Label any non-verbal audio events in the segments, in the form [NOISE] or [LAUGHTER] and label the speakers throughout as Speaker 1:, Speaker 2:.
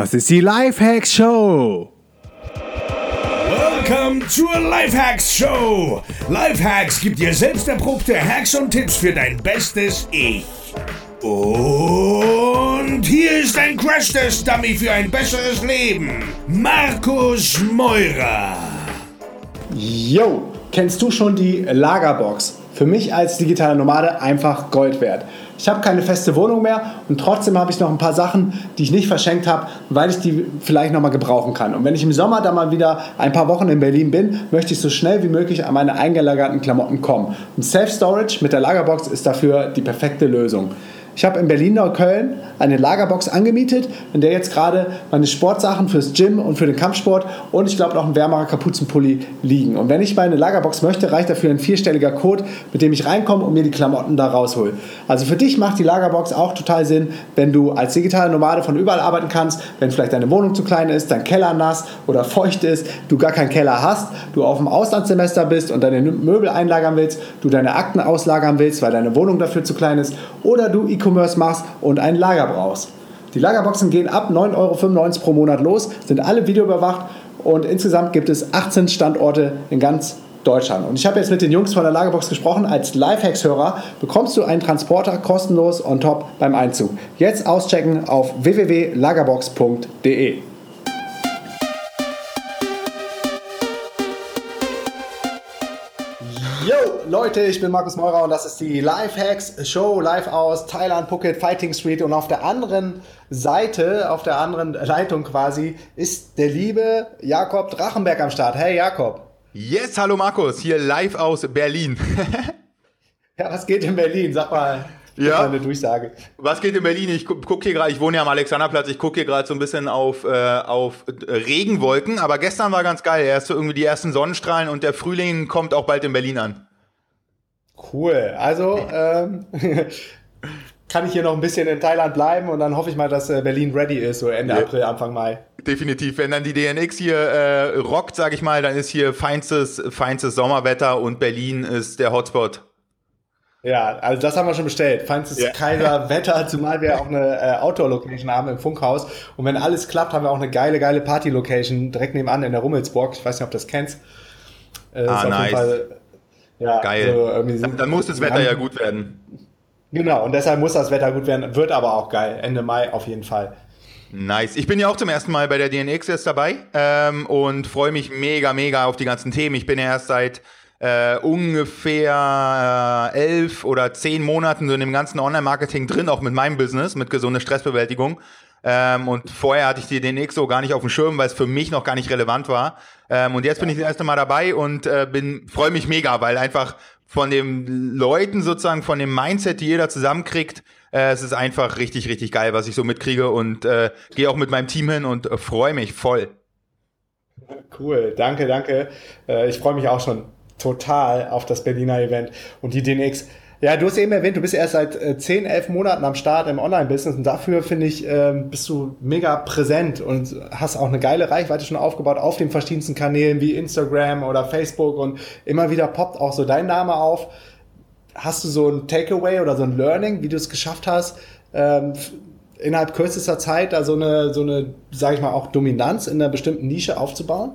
Speaker 1: Das ist die Lifehacks Show.
Speaker 2: Welcome zur Lifehacks Show. Lifehacks gibt dir selbst erprobte Hacks und Tipps für dein bestes Ich. Und hier ist ein Crash-Test-Dummy für ein besseres Leben. Markus Meurer.
Speaker 1: Yo, kennst du schon die Lagerbox? Für mich als digitaler Nomade einfach Gold wert. Ich habe keine feste Wohnung mehr und trotzdem habe ich noch ein paar Sachen, die ich nicht verschenkt habe, weil ich die vielleicht noch mal gebrauchen kann. Und wenn ich im Sommer dann mal wieder ein paar Wochen in Berlin bin, möchte ich so schnell wie möglich an meine eingelagerten Klamotten kommen. Und Self-Storage mit der Lagerbox ist dafür die perfekte Lösung. Ich habe in Berlin-Neukölln eine Lagerbox angemietet, in der jetzt gerade meine Sportsachen fürs Gym und für den Kampfsport und ich glaube noch ein wärmerer Kapuzenpulli liegen. Und wenn ich meine Lagerbox möchte, reicht dafür ein vierstelliger Code, mit dem ich reinkomme und mir die Klamotten da raushol. Also für dich macht die Lagerbox auch total Sinn, wenn du als digitale Nomade von überall arbeiten kannst, wenn vielleicht deine Wohnung zu klein ist, dein Keller nass oder feucht ist, du gar keinen Keller hast, du auf dem Auslandssemester bist und deine Möbel einlagern willst, du deine Akten auslagern willst, weil deine Wohnung dafür zu klein ist oder du E-Commerce machst und ein Lager brauchst. Die Lagerboxen gehen ab 9,95 Euro pro Monat los, sind alle videoüberwacht und insgesamt gibt es 18 Standorte in ganz Deutschland. Und ich habe jetzt mit den Jungs von der Lagerbox gesprochen. Als Lifehacks-Hörer bekommst du einen Transporter kostenlos on top beim Einzug. Jetzt auschecken auf www.lagerbox.de. Yo, Leute, ich bin Markus Meurer und das ist die Lifehacks Show live aus Thailand Phuket Fighting Street und auf der anderen Seite, auf der anderen Leitung quasi, ist der liebe Jakob Drachenberg am Start. Hey Jakob.
Speaker 3: Yes, hallo Markus, hier live aus Berlin. [LAUGHS]
Speaker 1: ja, was geht in Berlin? Sag mal.
Speaker 3: Ja.
Speaker 1: Eine Durchsage.
Speaker 3: Was geht in Berlin? Ich gucke hier gerade, ich wohne ja am Alexanderplatz, ich gucke hier gerade so ein bisschen auf, äh, auf Regenwolken, aber gestern war ganz geil. Erst so irgendwie die ersten Sonnenstrahlen und der Frühling kommt auch bald in Berlin an.
Speaker 1: Cool. Also ähm, [LAUGHS] kann ich hier noch ein bisschen in Thailand bleiben und dann hoffe ich mal, dass äh, Berlin ready ist, so Ende ja. April, Anfang Mai.
Speaker 3: Definitiv. Wenn dann die DNX hier äh, rockt, sage ich mal, dann ist hier feinstes, feinstes Sommerwetter und Berlin ist der Hotspot.
Speaker 1: Ja, also das haben wir schon bestellt. Feinstes ja. Kaiserwetter, zumal wir auch eine äh, Outdoor-Location haben im Funkhaus. Und wenn alles klappt, haben wir auch eine geile, geile Party-Location direkt nebenan in der Rummelsburg. Ich weiß nicht, ob du das kennst.
Speaker 3: Äh, ah, nice. Fall, ja, Geil. So dann, dann, muss das Wetter ja gut werden.
Speaker 1: Genau, und deshalb muss das Wetter gut werden. Wird aber auch geil. Ende Mai auf jeden Fall.
Speaker 3: Nice. Ich bin ja auch zum ersten Mal bei der DNX jetzt dabei ähm, und freue mich mega, mega auf die ganzen Themen. Ich bin ja erst seit äh, ungefähr äh, elf oder zehn Monaten so in dem ganzen Online-Marketing drin, auch mit meinem Business, mit gesunde Stressbewältigung. Ähm, und vorher hatte ich die DNX so gar nicht auf dem Schirm, weil es für mich noch gar nicht relevant war. Ähm, und jetzt bin ich das erste Mal dabei und äh, bin freue mich mega, weil einfach von den Leuten sozusagen, von dem Mindset, die jeder zusammenkriegt, äh, es ist einfach richtig, richtig geil, was ich so mitkriege und äh, gehe auch mit meinem Team hin und äh, freue mich voll.
Speaker 1: Cool, danke, danke. Äh, ich freue mich auch schon total auf das Berliner Event und die DNX. Ja, du hast eben erwähnt, du bist erst seit äh, 10, 11 Monaten am Start im Online-Business und dafür, finde ich, ähm, bist du mega präsent und hast auch eine geile Reichweite schon aufgebaut auf den verschiedensten Kanälen wie Instagram oder Facebook und immer wieder poppt auch so dein Name auf. Hast du so ein Takeaway oder so ein Learning, wie du es geschafft hast, ähm, innerhalb kürzester Zeit da so eine, so eine, sag ich mal, auch Dominanz in einer bestimmten Nische aufzubauen?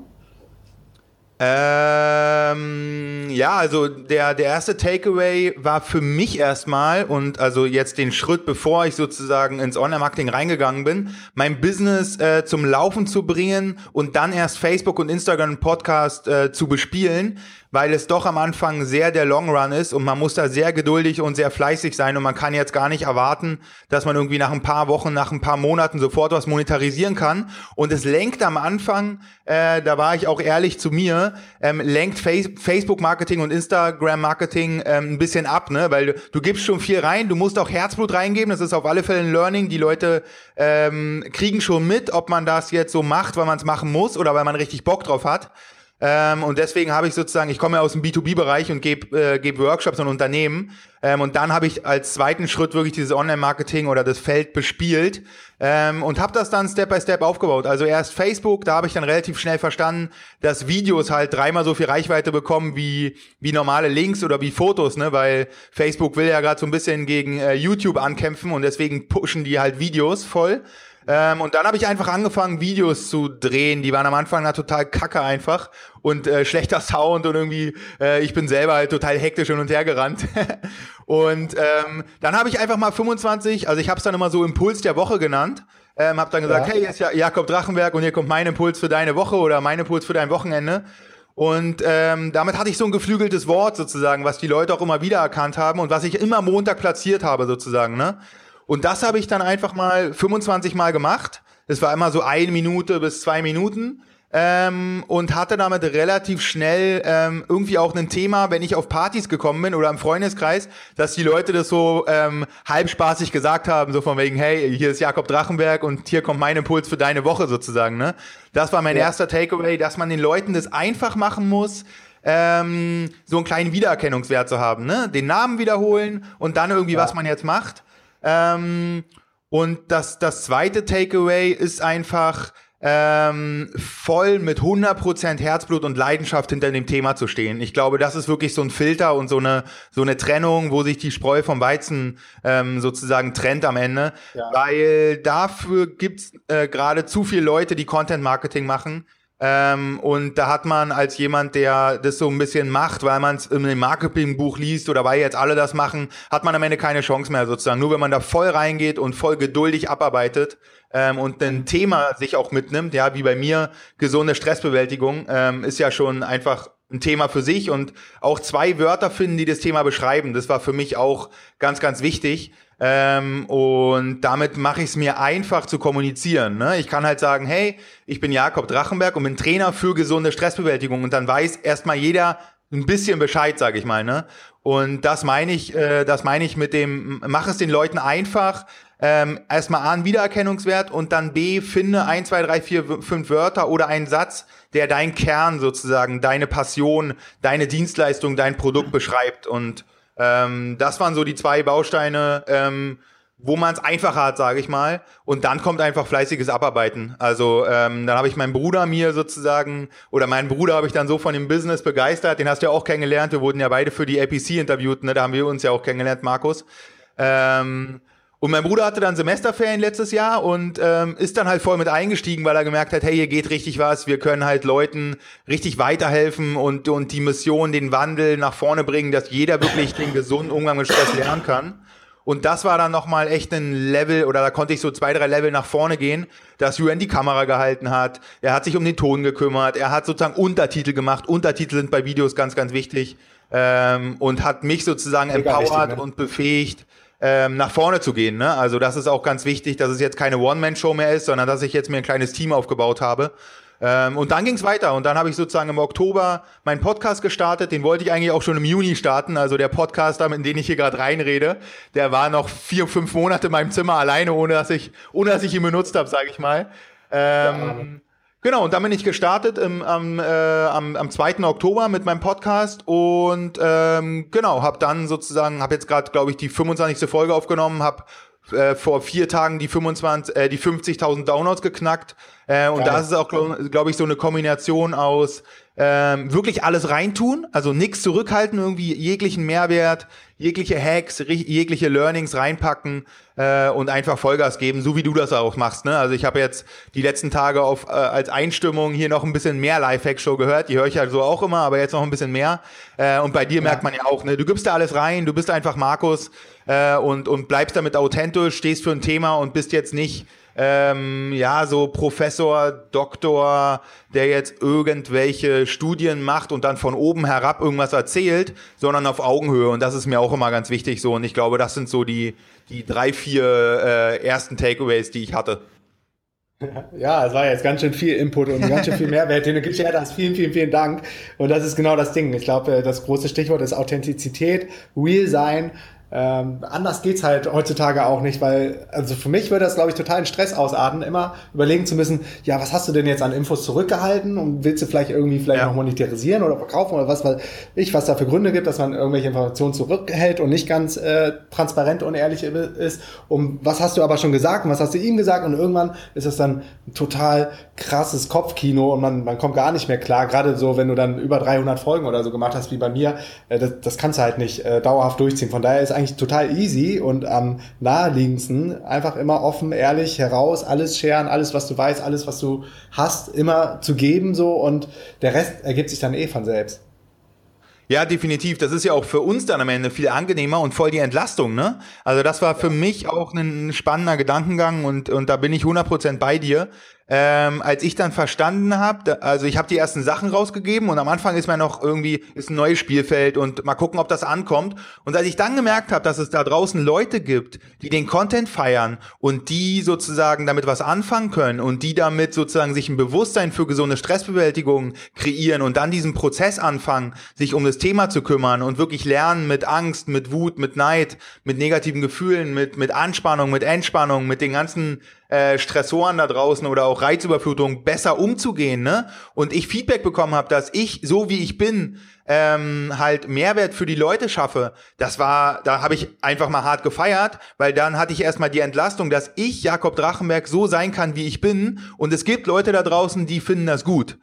Speaker 3: Ähm, ja, also der, der erste Takeaway war für mich erstmal und also jetzt den Schritt, bevor ich sozusagen ins Online-Marketing reingegangen bin, mein Business äh, zum Laufen zu bringen und dann erst Facebook und Instagram Podcast äh, zu bespielen, weil es doch am Anfang sehr der Long Run ist und man muss da sehr geduldig und sehr fleißig sein und man kann jetzt gar nicht erwarten, dass man irgendwie nach ein paar Wochen, nach ein paar Monaten sofort was monetarisieren kann. Und es lenkt am Anfang, äh, da war ich auch ehrlich zu mir, ähm, lenkt Face Facebook-Marketing und Instagram-Marketing ähm, ein bisschen ab, ne? Weil du, du gibst schon viel rein, du musst auch Herzblut reingeben, das ist auf alle Fälle ein Learning. Die Leute ähm, kriegen schon mit, ob man das jetzt so macht, weil man es machen muss oder weil man richtig Bock drauf hat. Ähm, und deswegen habe ich sozusagen, ich komme aus dem B2B-Bereich und gebe äh, geb Workshops an Unternehmen. Ähm, und dann habe ich als zweiten Schritt wirklich dieses Online-Marketing oder das Feld bespielt ähm, und habe das dann Step by Step aufgebaut. Also erst Facebook, da habe ich dann relativ schnell verstanden, dass Videos halt dreimal so viel Reichweite bekommen wie, wie normale Links oder wie Fotos, ne? Weil Facebook will ja gerade so ein bisschen gegen äh, YouTube ankämpfen und deswegen pushen die halt Videos voll. Ähm, und dann habe ich einfach angefangen, Videos zu drehen. Die waren am Anfang da total kacke einfach und äh, schlechter Sound und irgendwie, äh, ich bin selber halt total hektisch hin und her gerannt. [LAUGHS] und ähm, dann habe ich einfach mal 25, also ich habe es dann immer so Impuls der Woche genannt. Ähm, hab dann gesagt, ja. hey, hier ist ja Jakob Drachenberg und hier kommt mein Impuls für deine Woche oder mein Impuls für dein Wochenende. Und ähm, damit hatte ich so ein geflügeltes Wort sozusagen, was die Leute auch immer wieder erkannt haben und was ich immer Montag platziert habe sozusagen. Ne? Und das habe ich dann einfach mal 25 Mal gemacht. Das war immer so eine Minute bis zwei Minuten. Ähm, und hatte damit relativ schnell ähm, irgendwie auch ein Thema, wenn ich auf Partys gekommen bin oder im Freundeskreis, dass die Leute das so ähm, halbspaßig gesagt haben, so von wegen, hey, hier ist Jakob Drachenberg und hier kommt mein Impuls für deine Woche sozusagen. Ne? Das war mein ja. erster Takeaway, dass man den Leuten das einfach machen muss, ähm, so einen kleinen Wiedererkennungswert zu haben. Ne? Den Namen wiederholen und dann irgendwie, ja. was man jetzt macht. Ähm, und das, das zweite Takeaway ist einfach, ähm, voll mit 100% Herzblut und Leidenschaft hinter dem Thema zu stehen. Ich glaube, das ist wirklich so ein Filter und so eine, so eine Trennung, wo sich die Spreu vom Weizen ähm, sozusagen trennt am Ende. Ja. Weil dafür gibt's äh, gerade zu viele Leute, die Content-Marketing machen, ähm, und da hat man als jemand, der das so ein bisschen macht, weil man es in einem Marketingbuch liest oder weil jetzt alle das machen, hat man am Ende keine Chance mehr sozusagen. Nur wenn man da voll reingeht und voll geduldig abarbeitet ähm, und ein Thema sich auch mitnimmt, ja, wie bei mir, gesunde Stressbewältigung, ähm, ist ja schon einfach ein Thema für sich und auch zwei Wörter finden, die das Thema beschreiben. Das war für mich auch ganz, ganz wichtig. Ähm, und damit mache ich es mir einfach zu kommunizieren. Ne? Ich kann halt sagen, hey, ich bin Jakob Drachenberg und bin Trainer für gesunde Stressbewältigung. Und dann weiß erstmal jeder ein bisschen Bescheid, sage ich mal. Ne? Und das meine ich, äh, das meine ich mit dem, mach es den Leuten einfach. Ähm, erstmal A, einen Wiedererkennungswert und dann B, finde ein, zwei, drei, vier, fünf Wörter oder einen Satz, der dein Kern sozusagen, deine Passion, deine Dienstleistung, dein Produkt beschreibt. Und ähm, das waren so die zwei Bausteine, ähm, wo man es einfacher hat, sage ich mal. Und dann kommt einfach fleißiges Abarbeiten. Also ähm, dann habe ich meinen Bruder mir sozusagen, oder meinen Bruder habe ich dann so von dem Business begeistert. Den hast du ja auch kennengelernt. Wir wurden ja beide für die APC interviewt. Ne? Da haben wir uns ja auch kennengelernt, Markus. Ähm, und mein Bruder hatte dann Semesterferien letztes Jahr und ähm, ist dann halt voll mit eingestiegen, weil er gemerkt hat, hey, hier geht richtig was, wir können halt Leuten richtig weiterhelfen und, und die Mission, den Wandel nach vorne bringen, dass jeder wirklich den gesunden Umgang mit Stress lernen kann. Und das war dann nochmal echt ein Level, oder da konnte ich so zwei, drei Level nach vorne gehen, dass Julian die Kamera gehalten hat. Er hat sich um den Ton gekümmert. Er hat sozusagen Untertitel gemacht. Untertitel sind bei Videos ganz, ganz wichtig. Ähm, und hat mich sozusagen Mega empowert wichtig, ne? und befähigt, ähm, nach vorne zu gehen. Ne? Also das ist auch ganz wichtig, dass es jetzt keine One-Man-Show mehr ist, sondern dass ich jetzt mir ein kleines Team aufgebaut habe. Ähm, und dann ging es weiter und dann habe ich sozusagen im Oktober meinen Podcast gestartet. Den wollte ich eigentlich auch schon im Juni starten. Also der Podcast, in den ich hier gerade reinrede, der war noch vier, fünf Monate in meinem Zimmer alleine, ohne dass ich, ohne dass ich ihn benutzt habe, sage ich mal. Ähm, Genau, und dann bin ich gestartet im, am, äh, am, am 2. Oktober mit meinem Podcast und ähm, genau, habe dann sozusagen, habe jetzt gerade, glaube ich, die 25. Folge aufgenommen, habe äh, vor vier Tagen die 25, äh, die 50.000 Downloads geknackt äh, und da ist es auch, glaube glaub ich, so eine Kombination aus ähm, wirklich alles reintun, also nichts zurückhalten, irgendwie jeglichen Mehrwert, jegliche Hacks, jegliche Learnings reinpacken äh, und einfach Vollgas geben, so wie du das auch machst. Ne? Also ich habe jetzt die letzten Tage auf äh, als Einstimmung hier noch ein bisschen mehr Lifehack-Show gehört. Die höre ich ja so auch immer, aber jetzt noch ein bisschen mehr. Äh, und bei dir ja. merkt man ja auch, ne? du gibst da alles rein, du bist einfach Markus äh, und, und bleibst damit authentisch, stehst für ein Thema und bist jetzt nicht ähm, ja, so Professor, Doktor, der jetzt irgendwelche Studien macht und dann von oben herab irgendwas erzählt, sondern auf Augenhöhe. Und das ist mir auch immer ganz wichtig so. Und ich glaube, das sind so die, die drei, vier äh, ersten Takeaways, die ich hatte. [LAUGHS]
Speaker 1: Ja, es war jetzt ganz schön viel Input und ganz schön viel Mehrwert, den du geschert hast. Vielen, vielen, vielen Dank. Und das ist genau das Ding. Ich glaube, das große Stichwort ist Authentizität, Real sein ähm, anders geht's halt heutzutage auch nicht, weil, also für mich würde das, glaube ich, total in Stress ausarten, immer überlegen zu müssen, ja, was hast du denn jetzt an Infos zurückgehalten und willst du vielleicht irgendwie vielleicht ja. noch monetarisieren oder verkaufen oder was weiß ich, was da für Gründe gibt, dass man irgendwelche Informationen zurückhält und nicht ganz äh, transparent und ehrlich ist. Um was hast du aber schon gesagt und was hast du ihm gesagt und irgendwann ist es dann ein total krasses Kopfkino und man, man kommt gar nicht mehr klar, gerade so, wenn du dann über 300 Folgen oder so gemacht hast wie bei mir, äh, das, das kannst du halt nicht äh, dauerhaft durchziehen. Von daher ist eigentlich eigentlich total easy und am naheliegendsten. Einfach immer offen, ehrlich, heraus, alles scheren, alles, was du weißt, alles, was du hast, immer zu geben so und der Rest ergibt sich dann eh von selbst.
Speaker 3: Ja, definitiv. Das ist ja auch für uns dann am Ende viel angenehmer und voll die Entlastung, ne? Also das war für mich auch ein spannender Gedankengang und, und da bin ich 100% bei dir ähm, als ich dann verstanden habe, also ich habe die ersten Sachen rausgegeben und am Anfang ist man noch irgendwie ist ein neues Spielfeld und mal gucken, ob das ankommt. Und als ich dann gemerkt habe, dass es da draußen Leute gibt, die den Content feiern und die sozusagen damit was anfangen können und die damit sozusagen sich ein Bewusstsein für gesunde Stressbewältigung kreieren und dann diesen Prozess anfangen, sich um das Thema zu kümmern und wirklich lernen mit Angst, mit Wut, mit Neid, mit negativen Gefühlen, mit mit Anspannung, mit Entspannung, mit den ganzen äh, Stressoren da draußen oder auch Reizüberflutung besser umzugehen, ne? Und ich Feedback bekommen habe, dass ich, so wie ich bin, ähm, halt Mehrwert für die Leute schaffe, das war, da habe ich einfach mal hart gefeiert, weil dann hatte ich erstmal die Entlastung, dass ich, Jakob Drachenberg, so sein kann, wie ich bin. Und es gibt Leute da draußen, die finden das gut.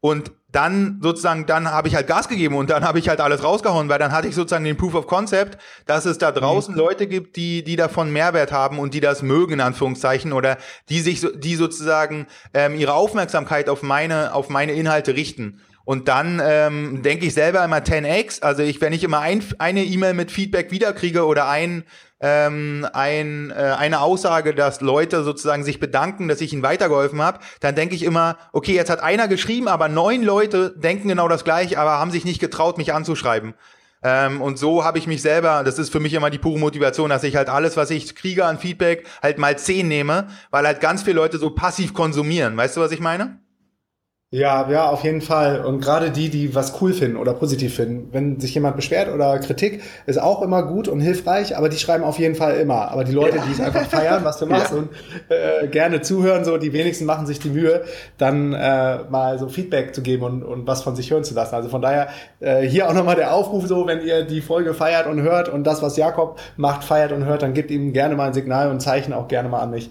Speaker 3: Und dann sozusagen, dann habe ich halt Gas gegeben und dann habe ich halt alles rausgehauen, weil dann hatte ich sozusagen den Proof of Concept, dass es da draußen mhm. Leute gibt, die, die davon Mehrwert haben und die das mögen, in Anführungszeichen, oder die sich, die sozusagen ähm, ihre Aufmerksamkeit auf meine, auf meine Inhalte richten. Und dann ähm, denke ich selber immer 10x. Also ich, wenn ich immer ein, eine E-Mail mit Feedback wiederkriege oder ein, ähm, ein, äh, eine Aussage, dass Leute sozusagen sich bedanken, dass ich ihnen weitergeholfen habe, dann denke ich immer, okay, jetzt hat einer geschrieben, aber neun Leute denken genau das gleiche, aber haben sich nicht getraut, mich anzuschreiben. Ähm, und so habe ich mich selber, das ist für mich immer die pure Motivation, dass ich halt alles, was ich kriege an Feedback, halt mal zehn nehme, weil halt ganz viele Leute so passiv konsumieren. Weißt du, was ich meine?
Speaker 1: Ja, ja, auf jeden Fall. Und gerade die, die was cool finden oder positiv finden. Wenn sich jemand beschwert oder Kritik, ist auch immer gut und hilfreich, aber die schreiben auf jeden Fall immer. Aber die Leute, ja. die es einfach feiern, was du [LAUGHS] machst ja. und äh, gerne zuhören, so die wenigsten machen sich die Mühe, dann äh, mal so Feedback zu geben und, und was von sich hören zu lassen. Also von daher äh, hier auch nochmal der Aufruf so, wenn ihr die Folge feiert und hört und das, was Jakob macht, feiert und hört, dann gebt ihm gerne mal ein Signal und ein Zeichen auch gerne mal an mich.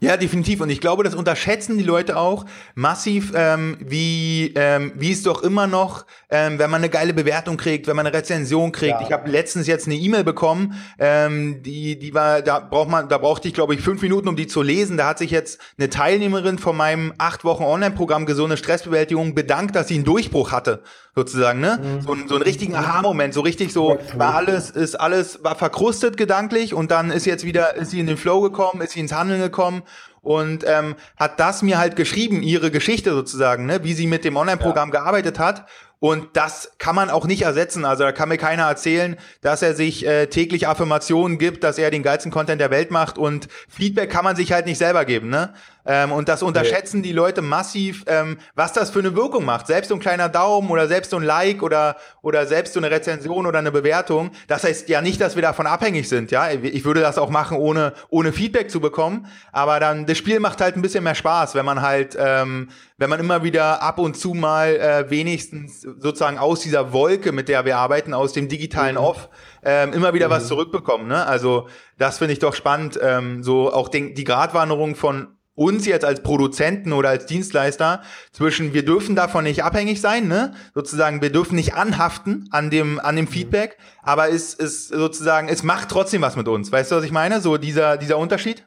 Speaker 3: Ja, definitiv. Und ich glaube, das unterschätzen die Leute auch massiv, ähm, wie, ähm, wie es doch immer noch, ähm, wenn man eine geile Bewertung kriegt, wenn man eine Rezension kriegt. Ja. Ich habe letztens jetzt eine E-Mail bekommen, ähm, die, die war, da braucht man, da brauchte ich, glaube ich, fünf Minuten, um die zu lesen. Da hat sich jetzt eine Teilnehmerin von meinem acht Wochen Online-Programm Gesunde Stressbewältigung bedankt, dass sie einen Durchbruch hatte sozusagen, ne? Mhm. So, so einen richtigen Aha-Moment, so richtig so, war alles, ist alles, war verkrustet gedanklich und dann ist jetzt wieder, ist sie in den Flow gekommen, ist sie ins Handeln gekommen und ähm, hat das mir halt geschrieben, ihre Geschichte sozusagen, ne? wie sie mit dem Online-Programm ja. gearbeitet hat und das kann man auch nicht ersetzen. Also da kann mir keiner erzählen, dass er sich äh, täglich Affirmationen gibt, dass er den geilsten Content der Welt macht und Feedback kann man sich halt nicht selber geben. Ne? Ähm, und das unterschätzen die Leute massiv, ähm, was das für eine Wirkung macht. Selbst so ein kleiner Daumen oder selbst so ein Like oder, oder selbst so eine Rezension oder eine Bewertung. Das heißt ja nicht, dass wir davon abhängig sind. Ja, ich würde das auch machen, ohne, ohne Feedback zu bekommen. Aber dann, das Spiel macht halt ein bisschen mehr Spaß, wenn man halt, ähm, wenn man immer wieder ab und zu mal äh, wenigstens sozusagen aus dieser Wolke, mit der wir arbeiten, aus dem digitalen mhm. Off, ähm, immer wieder mhm. was zurückbekommen. Ne? Also das finde ich doch spannend. Ähm, so auch den, die Gratwanderung von uns jetzt als Produzenten oder als Dienstleister zwischen wir dürfen davon nicht abhängig sein, ne? Sozusagen, wir dürfen nicht anhaften an dem an dem Feedback, aber es ist sozusagen, es macht trotzdem was mit uns. Weißt du, was ich meine? So dieser dieser Unterschied?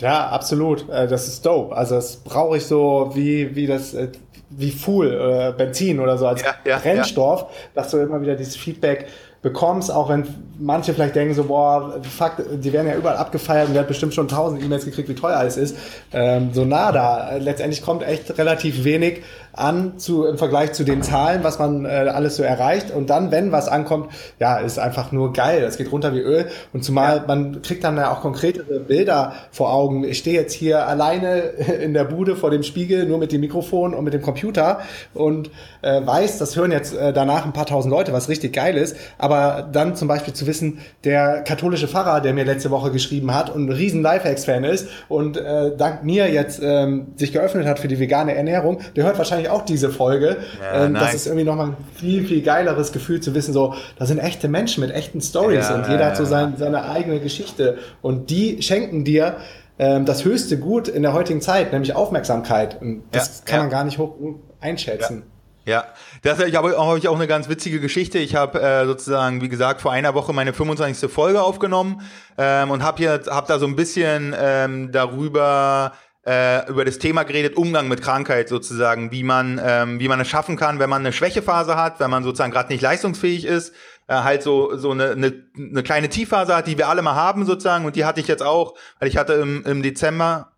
Speaker 1: Ja, absolut. Äh, das ist dope. Also das brauche ich so wie wie das äh, wie Fuel, äh, Benzin oder so als ja, ja, Brennstoff, ja. dass du immer wieder dieses Feedback bekommst, auch wenn manche vielleicht denken so, boah, fuck, die werden ja überall abgefeiert und der hat bestimmt schon tausend E-Mails gekriegt, wie teuer alles ist. Ähm, so nada. Letztendlich kommt echt relativ wenig an zu, im Vergleich zu den Zahlen, was man äh, alles so erreicht. Und dann, wenn was ankommt, ja, ist einfach nur geil. Es geht runter wie Öl. Und zumal ja. man kriegt dann ja auch konkretere Bilder vor Augen. Ich stehe jetzt hier alleine [LAUGHS] in der Bude vor dem Spiegel, nur mit dem Mikrofon und mit dem Computer und äh, weiß, das hören jetzt äh, danach ein paar tausend Leute, was richtig geil ist. Aber dann zum Beispiel zu wissen, der katholische Pfarrer, der mir letzte Woche geschrieben hat und ein riesen Lifehacks-Fan ist und äh, dank mir jetzt ähm, sich geöffnet hat für die vegane Ernährung, der hört wahrscheinlich wahrscheinlich auch diese Folge. Ja, ähm, nice. Das ist irgendwie nochmal ein viel, viel geileres Gefühl zu wissen, so, da sind echte Menschen mit echten Stories ja, und jeder ja, hat so sein, seine eigene Geschichte und die schenken dir ähm, das höchste Gut in der heutigen Zeit, nämlich Aufmerksamkeit. Und das kann man gar nicht hoch einschätzen.
Speaker 3: Ja, das ich habe hab ich auch eine ganz witzige Geschichte. Ich habe äh, sozusagen, wie gesagt, vor einer Woche meine 25. Folge aufgenommen ähm, und habe hab da so ein bisschen ähm, darüber äh, über das Thema geredet, Umgang mit Krankheit sozusagen, wie man ähm, wie man es schaffen kann, wenn man eine Schwächephase hat, wenn man sozusagen gerade nicht leistungsfähig ist, äh, halt so so eine, eine, eine kleine Tiefphase hat, die wir alle mal haben sozusagen. Und die hatte ich jetzt auch, weil ich hatte im, im Dezember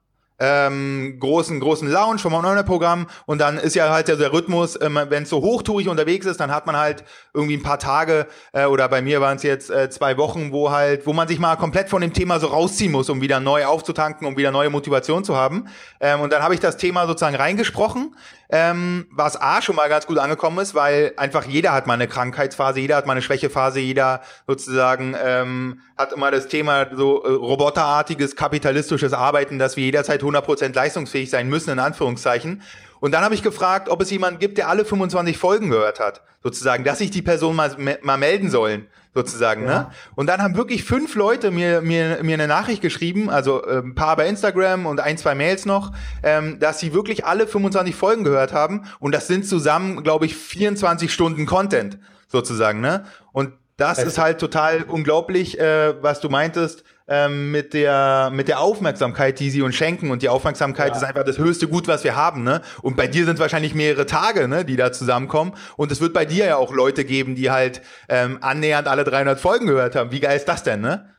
Speaker 3: ähm, großen großen Lounge vom Online-Programm und dann ist ja halt der Rhythmus, ähm, wenn es so hochtourig unterwegs ist, dann hat man halt irgendwie ein paar Tage äh, oder bei mir waren es jetzt äh, zwei Wochen, wo halt, wo man sich mal komplett von dem Thema so rausziehen muss, um wieder neu aufzutanken, um wieder neue Motivation zu haben. Ähm, und dann habe ich das Thema sozusagen reingesprochen, ähm, was A schon mal ganz gut angekommen ist, weil einfach jeder hat mal eine Krankheitsphase, jeder hat mal eine Schwächephase, jeder sozusagen ähm, hat immer das Thema so äh, roboterartiges kapitalistisches Arbeiten, dass wir jederzeit 100% leistungsfähig sein müssen, in Anführungszeichen. Und dann habe ich gefragt, ob es jemanden gibt, der alle 25 Folgen gehört hat, sozusagen, dass sich die Person mal, mal melden sollen, sozusagen. Ne? Ja. Ne? Und dann haben wirklich fünf Leute mir, mir, mir eine Nachricht geschrieben, also äh, ein paar bei Instagram und ein, zwei Mails noch, ähm, dass sie wirklich alle 25 Folgen gehört haben. Und das sind zusammen, glaube ich, 24 Stunden Content, sozusagen. Ne? Und das ist halt total unglaublich, äh, was du meintest ähm, mit der mit der Aufmerksamkeit, die sie uns schenken und die Aufmerksamkeit ja. ist einfach das höchste Gut, was wir haben, ne? Und bei dir sind wahrscheinlich mehrere Tage, ne, die da zusammenkommen und es wird bei dir ja auch Leute geben, die halt ähm, annähernd alle 300 Folgen gehört haben. Wie geil ist das denn, ne?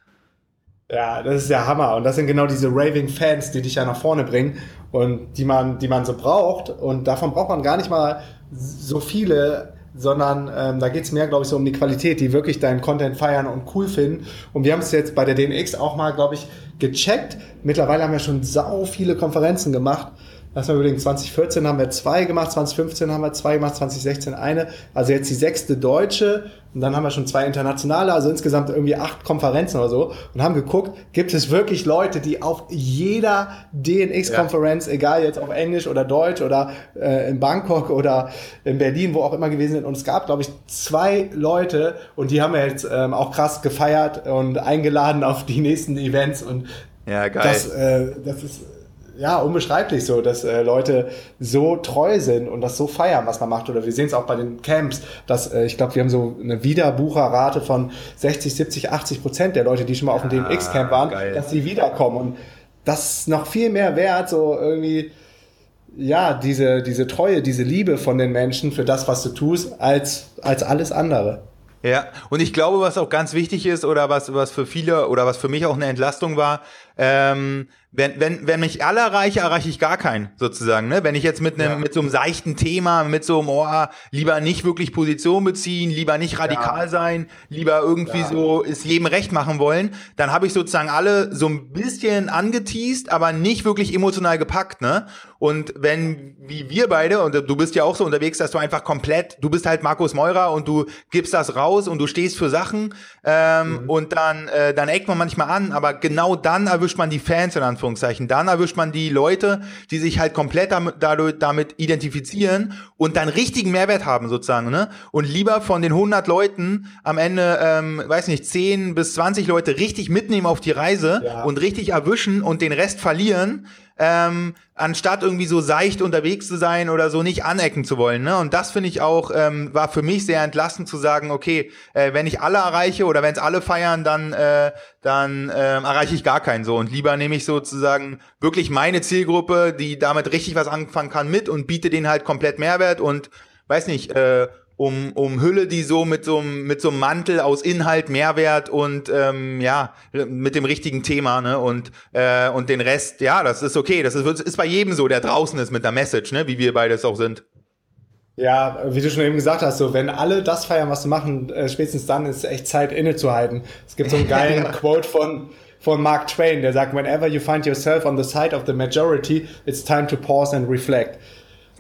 Speaker 1: Ja, das ist der Hammer und das sind genau diese raving Fans, die dich ja nach vorne bringen und die man die man so braucht und davon braucht man gar nicht mal so viele sondern ähm, da geht's mehr, glaube ich, so um die Qualität, die wirklich deinen Content feiern und cool finden. Und wir haben es jetzt bei der DNX auch mal, glaube ich, gecheckt. Mittlerweile haben wir schon sau viele Konferenzen gemacht Lass mal überlegen, 2014 haben wir zwei gemacht, 2015 haben wir zwei gemacht, 2016 eine. Also jetzt die sechste deutsche und dann haben wir schon zwei internationale, also insgesamt irgendwie acht Konferenzen oder so und haben geguckt, gibt es wirklich Leute, die auf jeder DNX-Konferenz, ja. egal jetzt auf Englisch oder Deutsch oder äh, in Bangkok oder in Berlin, wo auch immer gewesen sind. Und es gab, glaube ich, zwei Leute und die haben wir jetzt ähm, auch krass gefeiert und eingeladen auf die nächsten Events und ja, geil. Das, äh, das ist ja, unbeschreiblich so, dass äh, Leute so treu sind und das so feiern, was man macht. Oder wir sehen es auch bei den Camps, dass äh, ich glaube, wir haben so eine Wiederbucherrate von 60, 70, 80 Prozent der Leute, die schon mal auf dem DMX-Camp waren, geil. dass sie wiederkommen. Und das ist noch viel mehr wert, so irgendwie, ja, diese, diese Treue, diese Liebe von den Menschen für das, was du tust, als, als alles andere.
Speaker 3: Ja, und ich glaube, was auch ganz wichtig ist oder was, was für viele oder was für mich auch eine Entlastung war, ähm, wenn, wenn, wenn mich alle erreiche, erreiche ich gar keinen, sozusagen. Ne? Wenn ich jetzt mit einem, ja. mit so einem seichten Thema, mit so einem, oh, lieber nicht wirklich Position beziehen, lieber nicht radikal ja. sein, lieber irgendwie ja. so es jedem recht machen wollen, dann habe ich sozusagen alle so ein bisschen angeteased, aber nicht wirklich emotional gepackt, ne? Und wenn, wie wir beide, und du bist ja auch so unterwegs, dass du einfach komplett, du bist halt Markus Meurer und du gibst das raus und du stehst für Sachen ähm, mhm. und dann, äh, dann eckt man manchmal an, aber genau dann erwischt man die Fans in Anführungszeichen Anführungszeichen. Dann erwischt man die Leute, die sich halt komplett damit, dadurch, damit identifizieren und dann richtigen Mehrwert haben sozusagen, ne? Und lieber von den 100 Leuten am Ende, ähm, weiß nicht, 10 bis 20 Leute richtig mitnehmen auf die Reise ja. und richtig erwischen und den Rest verlieren, ähm, anstatt irgendwie so seicht unterwegs zu sein oder so nicht anecken zu wollen. Ne? Und das finde ich auch, ähm, war für mich sehr entlastend zu sagen, okay, äh, wenn ich alle erreiche oder wenn es alle feiern, dann, äh, dann äh, erreiche ich gar keinen so. Und lieber nehme ich sozusagen wirklich meine Zielgruppe, die damit richtig was anfangen kann, mit und biete denen halt komplett Mehrwert und weiß nicht, äh, um, umhülle die so mit so, mit so einem Mantel aus Inhalt, Mehrwert und ähm, ja, mit dem richtigen Thema, ne? Und, äh, und den Rest, ja, das ist okay. Das ist, ist bei jedem so, der draußen ist mit der Message, ne? Wie wir beides auch sind.
Speaker 1: Ja, wie du schon eben gesagt hast, so wenn alle das feiern, was sie machen, äh, spätestens dann ist es echt Zeit innezuhalten. Es gibt so einen geilen [LAUGHS] Quote von von Mark Twain, der sagt, whenever you find yourself on the side of the majority, it's time to pause and reflect.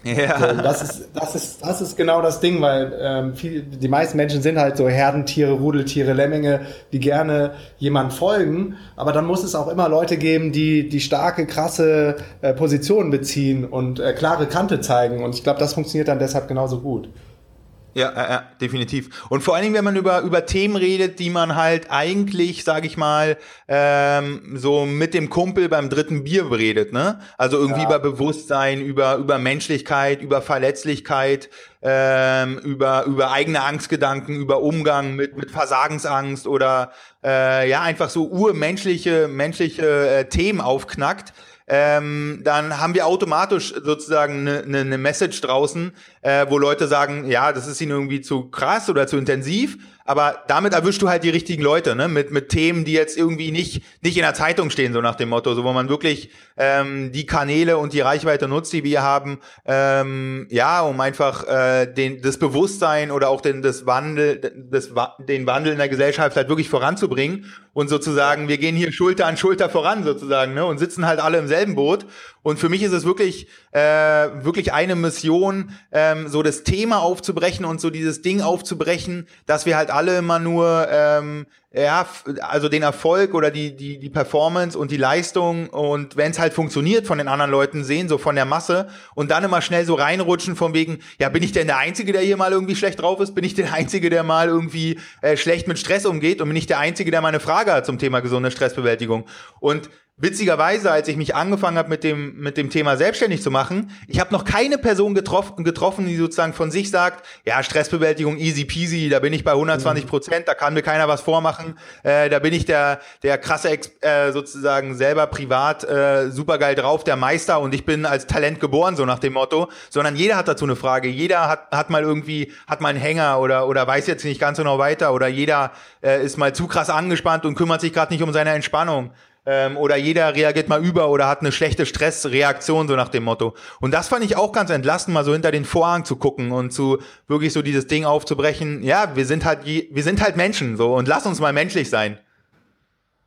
Speaker 1: Ja. So, das, ist, das, ist, das ist genau das Ding, weil ähm, viel, die meisten Menschen sind halt so Herdentiere, Rudeltiere, Lemminge, die gerne jemand folgen. Aber dann muss es auch immer Leute geben, die die starke, krasse äh, Positionen beziehen und äh, klare Kante zeigen. Und ich glaube, das funktioniert dann deshalb genauso gut.
Speaker 3: Ja, ja, ja, definitiv. Und vor allen Dingen, wenn man über, über Themen redet, die man halt eigentlich, sage ich mal, ähm, so mit dem Kumpel beim dritten Bier redet, ne? Also irgendwie ja. über Bewusstsein, über, über Menschlichkeit, über Verletzlichkeit, ähm, über, über eigene Angstgedanken, über Umgang mit, mit Versagensangst oder äh, ja, einfach so urmenschliche menschliche äh, Themen aufknackt ähm, dann haben wir automatisch sozusagen eine ne, ne Message draußen, äh, wo Leute sagen, ja, das ist ihnen irgendwie zu krass oder zu intensiv. Aber damit erwischst du halt die richtigen Leute, ne? Mit, mit Themen, die jetzt irgendwie nicht, nicht in der Zeitung stehen, so nach dem Motto, so wo man wirklich ähm, die Kanäle und die Reichweite nutzt, die wir haben, ähm, ja, um einfach äh, den, das Bewusstsein oder auch den, das Wandel, das, den Wandel in der Gesellschaft halt wirklich voranzubringen und sozusagen, wir gehen hier Schulter an Schulter voran sozusagen, ne? Und sitzen halt alle im selben Boot. Und für mich ist es wirklich, äh, wirklich eine Mission, ähm, so das Thema aufzubrechen und so dieses Ding aufzubrechen, dass wir halt alle immer nur ähm, ja, also den Erfolg oder die, die, die Performance und die Leistung und wenn es halt funktioniert von den anderen Leuten sehen, so von der Masse und dann immer schnell so reinrutschen von wegen, ja, bin ich denn der Einzige, der hier mal irgendwie schlecht drauf ist? Bin ich der Einzige, der mal irgendwie äh, schlecht mit Stress umgeht und bin ich der Einzige, der mal eine Frage hat zum Thema gesunde Stressbewältigung? Und Witzigerweise, als ich mich angefangen habe, mit dem, mit dem Thema selbstständig zu machen, ich habe noch keine Person getroffen, getroffen, die sozusagen von sich sagt, ja, Stressbewältigung easy peasy, da bin ich bei 120 Prozent, da kann mir keiner was vormachen, äh, da bin ich der, der krasse, Ex äh, sozusagen selber privat äh, supergeil drauf, der Meister und ich bin als Talent geboren, so nach dem Motto, sondern jeder hat dazu eine Frage, jeder hat, hat mal irgendwie, hat mal einen Hänger oder, oder weiß jetzt nicht ganz genau weiter oder jeder äh, ist mal zu krass angespannt und kümmert sich gerade nicht um seine Entspannung ähm, oder jeder reagiert mal über oder hat eine schlechte Stressreaktion, so nach dem Motto. Und das fand ich auch ganz entlastend, mal so hinter den Vorhang zu gucken und zu wirklich so dieses Ding aufzubrechen. Ja, wir sind halt, wir sind halt Menschen so und lass uns mal menschlich sein.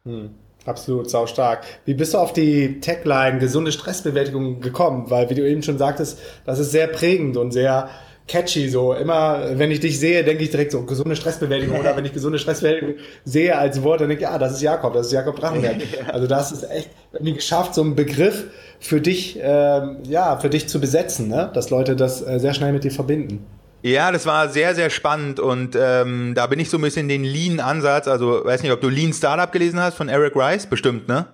Speaker 1: Hm. Absolut, sau stark. Wie bist du auf die Tagline gesunde Stressbewältigung gekommen? Weil, wie du eben schon sagtest, das ist sehr prägend und sehr catchy. So immer, wenn ich dich sehe, denke ich direkt so gesunde Stressbewältigung oder wenn ich gesunde Stressbewältigung sehe als Wort, dann denke ich, ja, das ist Jakob, das ist Jakob Drachenberg. [LAUGHS] Also das ist echt irgendwie geschafft, so einen Begriff für dich, ähm, ja, für dich zu besetzen, ne? dass Leute das äh, sehr schnell mit dir verbinden.
Speaker 3: Ja, das war sehr, sehr spannend und ähm, da bin ich so ein bisschen den Lean-Ansatz, also weiß nicht, ob du Lean Startup gelesen hast von Eric Rice, bestimmt, ne?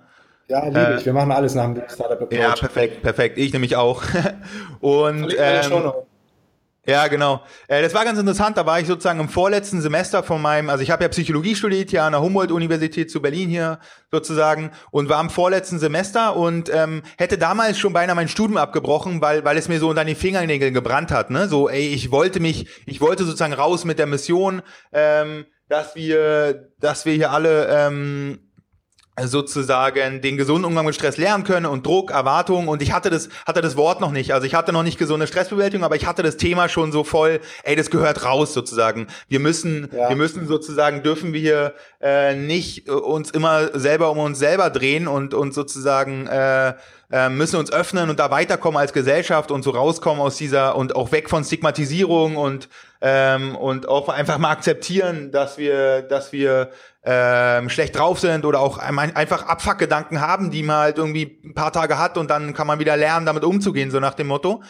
Speaker 1: Ja, liebe äh, ich. Wir machen alles nach dem Startup
Speaker 3: Approach. Ja, perfekt, perfekt. Ich nämlich auch. [LAUGHS] und ähm, ja, genau. Äh, das war ganz interessant. Da war ich sozusagen im vorletzten Semester von meinem, also ich habe ja Psychologie studiert hier an der Humboldt-Universität zu Berlin hier sozusagen und war im vorletzten Semester und ähm, hätte damals schon beinahe mein Studium abgebrochen, weil weil es mir so unter den Fingernägeln gebrannt hat. Ne, so ey, ich wollte mich, ich wollte sozusagen raus mit der Mission, ähm, dass wir, dass wir hier alle ähm, sozusagen den gesunden Umgang mit Stress lernen können und Druck, Erwartungen und ich hatte das hatte das Wort noch nicht. Also ich hatte noch nicht gesunde Stressbewältigung, aber ich hatte das Thema schon so voll, ey, das gehört raus sozusagen. Wir müssen ja. wir müssen sozusagen dürfen wir hier äh, nicht äh, uns immer selber um uns selber drehen und und sozusagen äh, äh, müssen uns öffnen und da weiterkommen als Gesellschaft und so rauskommen aus dieser und auch weg von Stigmatisierung und ähm, und auch einfach mal akzeptieren, dass wir dass wir ähm, schlecht drauf sind oder auch einfach Abfuckgedanken haben, die man halt irgendwie ein paar Tage hat und dann kann man wieder lernen, damit umzugehen, so nach dem Motto.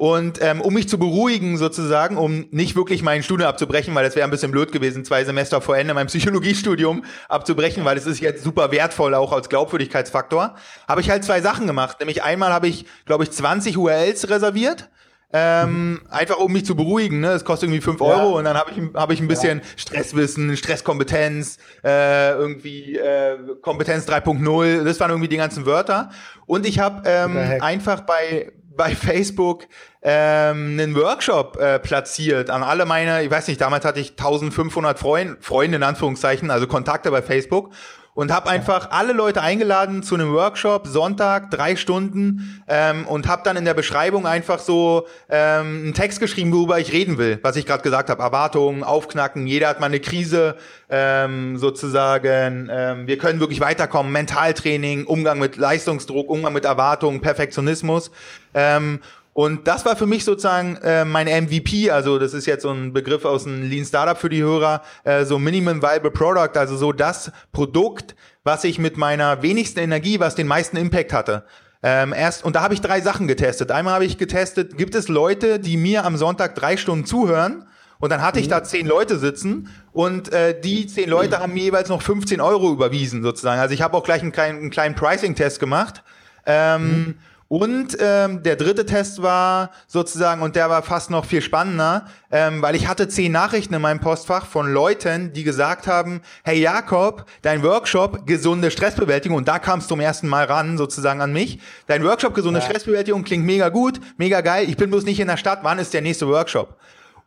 Speaker 3: Und ähm, um mich zu beruhigen sozusagen, um nicht wirklich mein Studium abzubrechen, weil das wäre ein bisschen blöd gewesen, zwei Semester vor Ende mein [LAUGHS] Psychologiestudium abzubrechen, weil es ist jetzt super wertvoll auch als Glaubwürdigkeitsfaktor, habe ich halt zwei Sachen gemacht. Nämlich einmal habe ich, glaube ich, 20 URLs reserviert ähm, einfach um mich zu beruhigen, ne? Es kostet irgendwie fünf Euro und dann habe ich, hab ich ein bisschen ja. Stresswissen, Stresskompetenz, äh, irgendwie äh, Kompetenz 3.0, das waren irgendwie die ganzen Wörter. Und ich habe ähm, einfach bei, bei Facebook ähm, einen Workshop äh, platziert an alle meine, ich weiß nicht, damals hatte ich 1500 Freund, Freunde in Anführungszeichen, also Kontakte bei Facebook und habe einfach alle Leute eingeladen zu einem Workshop, Sonntag, drei Stunden ähm, und habe dann in der Beschreibung einfach so ähm, einen Text geschrieben, worüber ich reden will, was ich gerade gesagt habe, Erwartungen, Aufknacken, jeder hat mal eine Krise ähm, sozusagen, ähm, wir können wirklich weiterkommen, Mentaltraining, Umgang mit Leistungsdruck, Umgang mit Erwartungen, Perfektionismus. Ähm, und das war für mich sozusagen äh, mein MVP, also das ist jetzt so ein Begriff aus einem Lean Startup für die Hörer, äh, so Minimum Viable Product, also so das Produkt, was ich mit meiner wenigsten Energie, was den meisten Impact hatte. Ähm, erst und da habe ich drei Sachen getestet. Einmal habe ich getestet, gibt es Leute, die mir am Sonntag drei Stunden zuhören Und dann hatte ich da zehn Leute sitzen und äh, die zehn Leute haben mir jeweils noch 15 Euro überwiesen sozusagen. Also ich habe auch gleich einen kleinen, einen kleinen Pricing-Test gemacht. Ähm, mhm. Und ähm, der dritte Test war sozusagen, und der war fast noch viel spannender, ähm, weil ich hatte zehn Nachrichten in meinem Postfach von Leuten, die gesagt haben, hey Jakob, dein Workshop gesunde Stressbewältigung, und da kam es zum ersten Mal ran, sozusagen an mich, dein Workshop gesunde ja. Stressbewältigung klingt mega gut, mega geil, ich bin bloß nicht in der Stadt, wann ist der nächste Workshop?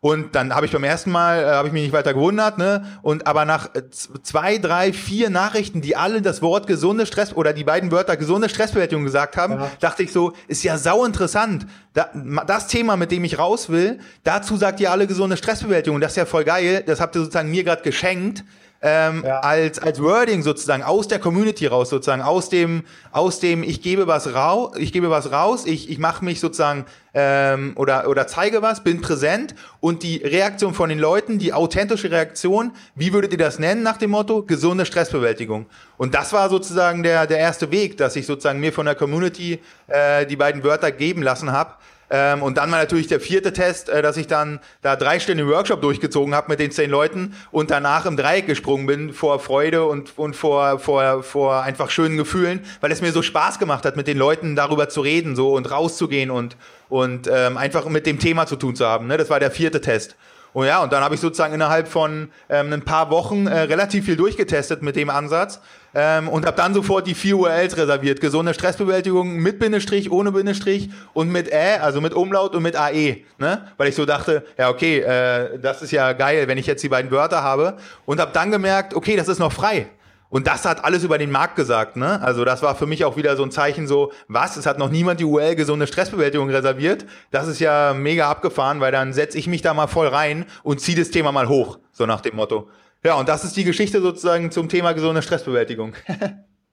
Speaker 3: Und dann habe ich beim ersten Mal, äh, habe ich mich nicht weiter gewundert, ne? Und aber nach äh, zwei, drei, vier Nachrichten, die alle das Wort gesunde Stress oder die beiden Wörter gesunde Stressbewältigung gesagt haben, ja. dachte ich so, ist ja sau interessant. Da, das Thema, mit dem ich raus will, dazu sagt ihr alle gesunde Stressbewältigung. Das ist ja voll geil. Das habt ihr sozusagen mir gerade geschenkt ähm, ja. als, als Wording sozusagen aus der Community raus, sozusagen aus dem, aus dem, ich gebe was raus, ich gebe was raus, ich, ich mache mich sozusagen ähm, oder, oder zeige was, bin präsent und die Reaktion von den Leuten, die authentische Reaktion, wie würdet ihr das nennen nach dem Motto? Gesunde Stressbewältigung. Und das war sozusagen der, der erste Weg, dass ich sozusagen mir von der Community äh, die beiden Wörter geben lassen habe ähm, und dann war natürlich der vierte Test, äh, dass ich dann da drei Stunden Workshop durchgezogen habe mit den zehn Leuten und danach im Dreieck gesprungen bin vor Freude und, und vor, vor, vor einfach schönen Gefühlen, weil es mir so Spaß gemacht hat, mit den Leuten darüber zu reden so und rauszugehen und, und ähm, einfach mit dem Thema zu tun zu haben. Ne? Das war der vierte Test. Und ja, und dann habe ich sozusagen innerhalb von ähm, ein paar Wochen äh, relativ viel durchgetestet mit dem Ansatz ähm, und habe dann sofort die vier URLs reserviert. Gesunde Stressbewältigung mit Bindestrich, ohne Bindestrich und mit Ä, also mit Umlaut und mit AE. Ne? Weil ich so dachte, ja okay, äh, das ist ja geil, wenn ich jetzt die beiden Wörter habe. Und habe dann gemerkt, okay, das ist noch frei. Und das hat alles über den Markt gesagt, ne? Also das war für mich auch wieder so ein Zeichen so, was, es hat noch niemand die URL gesunde Stressbewältigung reserviert. Das ist ja mega abgefahren, weil dann setze ich mich da mal voll rein und ziehe das Thema mal hoch, so nach dem Motto. Ja, und das ist die Geschichte sozusagen zum Thema gesunde Stressbewältigung.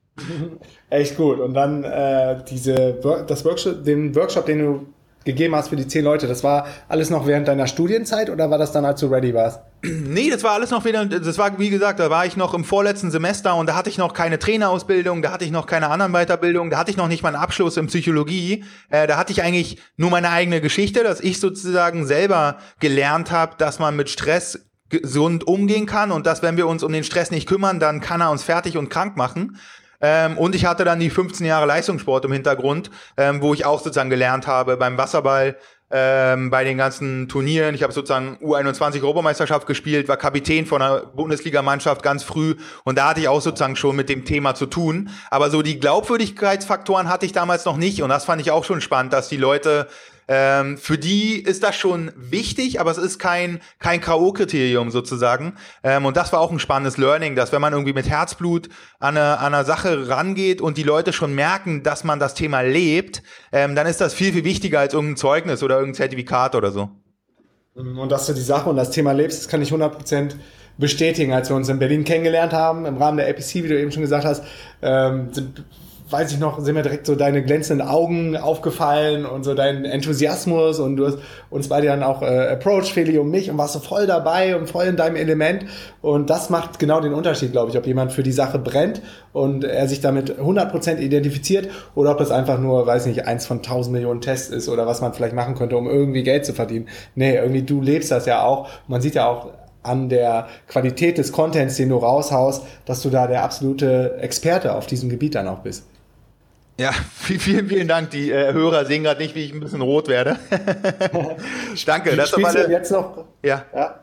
Speaker 3: [LAUGHS]
Speaker 1: Echt gut. Und dann äh, diese das Workshop, den Workshop, den du gegeben hast für die zehn Leute, das war alles noch während deiner Studienzeit oder war das dann, als du ready warst? [CLEARS THROAT]
Speaker 3: Nee, das war alles noch wieder, das war, wie gesagt, da war ich noch im vorletzten Semester und da hatte ich noch keine Trainerausbildung, da hatte ich noch keine anderen Weiterbildungen, da hatte ich noch nicht mal einen Abschluss in Psychologie, äh, da hatte ich eigentlich nur meine eigene Geschichte, dass ich sozusagen selber gelernt habe, dass man mit Stress gesund umgehen kann und dass, wenn wir uns um den Stress nicht kümmern, dann kann er uns fertig und krank machen. Ähm, und ich hatte dann die 15 Jahre Leistungssport im Hintergrund, ähm, wo ich auch sozusagen gelernt habe beim Wasserball, ähm, bei den ganzen Turnieren. Ich habe sozusagen U21 Europameisterschaft gespielt, war Kapitän von einer Bundesligamannschaft ganz früh und da hatte ich auch sozusagen schon mit dem Thema zu tun. Aber so die Glaubwürdigkeitsfaktoren hatte ich damals noch nicht und das fand ich auch schon spannend, dass die Leute ähm, für die ist das schon wichtig, aber es ist kein, kein K.O.-Kriterium sozusagen. Ähm, und das war auch ein spannendes Learning, dass wenn man irgendwie mit Herzblut an eine, an eine Sache rangeht und die Leute schon merken, dass man das Thema lebt, ähm, dann ist das viel, viel wichtiger als irgendein Zeugnis oder irgendein Zertifikat oder so.
Speaker 1: Und dass du die Sache und das Thema lebst, das kann ich 100% bestätigen. Als wir uns in Berlin kennengelernt haben, im Rahmen der APC, wie du eben schon gesagt hast, ähm, sind weiß ich noch, sind mir direkt so deine glänzenden Augen aufgefallen und so dein Enthusiasmus und du hast uns beide dann auch äh, approached, Feli und mich und warst so voll dabei und voll in deinem Element und das macht genau den Unterschied, glaube ich, ob jemand für die Sache brennt und er sich damit 100% identifiziert oder ob das einfach nur, weiß nicht, eins von tausend Millionen Tests ist oder was man vielleicht machen könnte, um irgendwie Geld zu verdienen. Nee, irgendwie du lebst das ja auch. Man sieht ja auch an der Qualität des Contents, den du raushaust, dass du da der absolute Experte auf diesem Gebiet dann auch bist.
Speaker 3: Ja, vielen, vielen Dank. Die äh, Hörer sehen gerade nicht, wie ich ein bisschen rot werde. [LAUGHS] Danke.
Speaker 1: Das Spielst du jetzt noch?
Speaker 3: Ja. ja.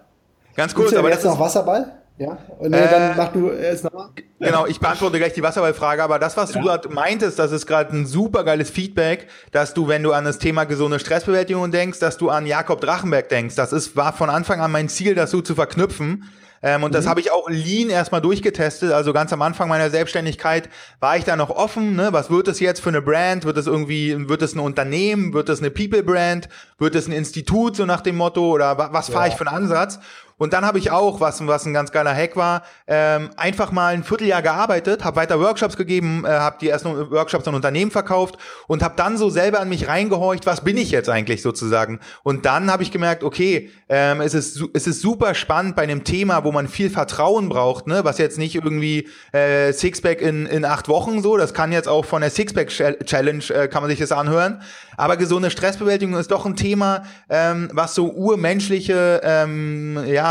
Speaker 3: Ganz kurz,
Speaker 1: aber jetzt das noch Wasserball? Ja. Und nee, äh, dann mach du
Speaker 3: es nochmal. Genau, ich beantworte gleich die Wasserballfrage, aber das, was ja. du gerade meintest, das ist gerade ein super geiles Feedback, dass du, wenn du an das Thema gesunde Stressbewältigung denkst, dass du an Jakob Drachenberg denkst. Das ist, war von Anfang an mein Ziel, das so zu verknüpfen. Ähm, und mhm. das habe ich auch lean erstmal durchgetestet. Also ganz am Anfang meiner Selbstständigkeit war ich da noch offen. Ne? Was wird es jetzt für eine Brand? Wird es irgendwie, wird es ein Unternehmen? Wird es eine People-Brand? Wird es ein Institut, so nach dem Motto? Oder was fahre ja. ich für einen Ansatz? Und dann habe ich auch, was, was ein ganz geiler Hack war, ähm, einfach mal ein Vierteljahr gearbeitet, habe weiter Workshops gegeben, äh, habe die ersten Workshops an Unternehmen verkauft und habe dann so selber an mich reingehorcht, was bin ich jetzt eigentlich sozusagen. Und dann habe ich gemerkt, okay, ähm, es, ist, es ist super spannend bei einem Thema, wo man viel Vertrauen braucht, ne? was jetzt nicht irgendwie äh, Sixpack in, in acht Wochen so, das kann jetzt auch von der Sixpack Challenge, äh, kann man sich das anhören. Aber gesunde Stressbewältigung ist doch ein Thema, ähm, was so urmenschliche, ähm, ja,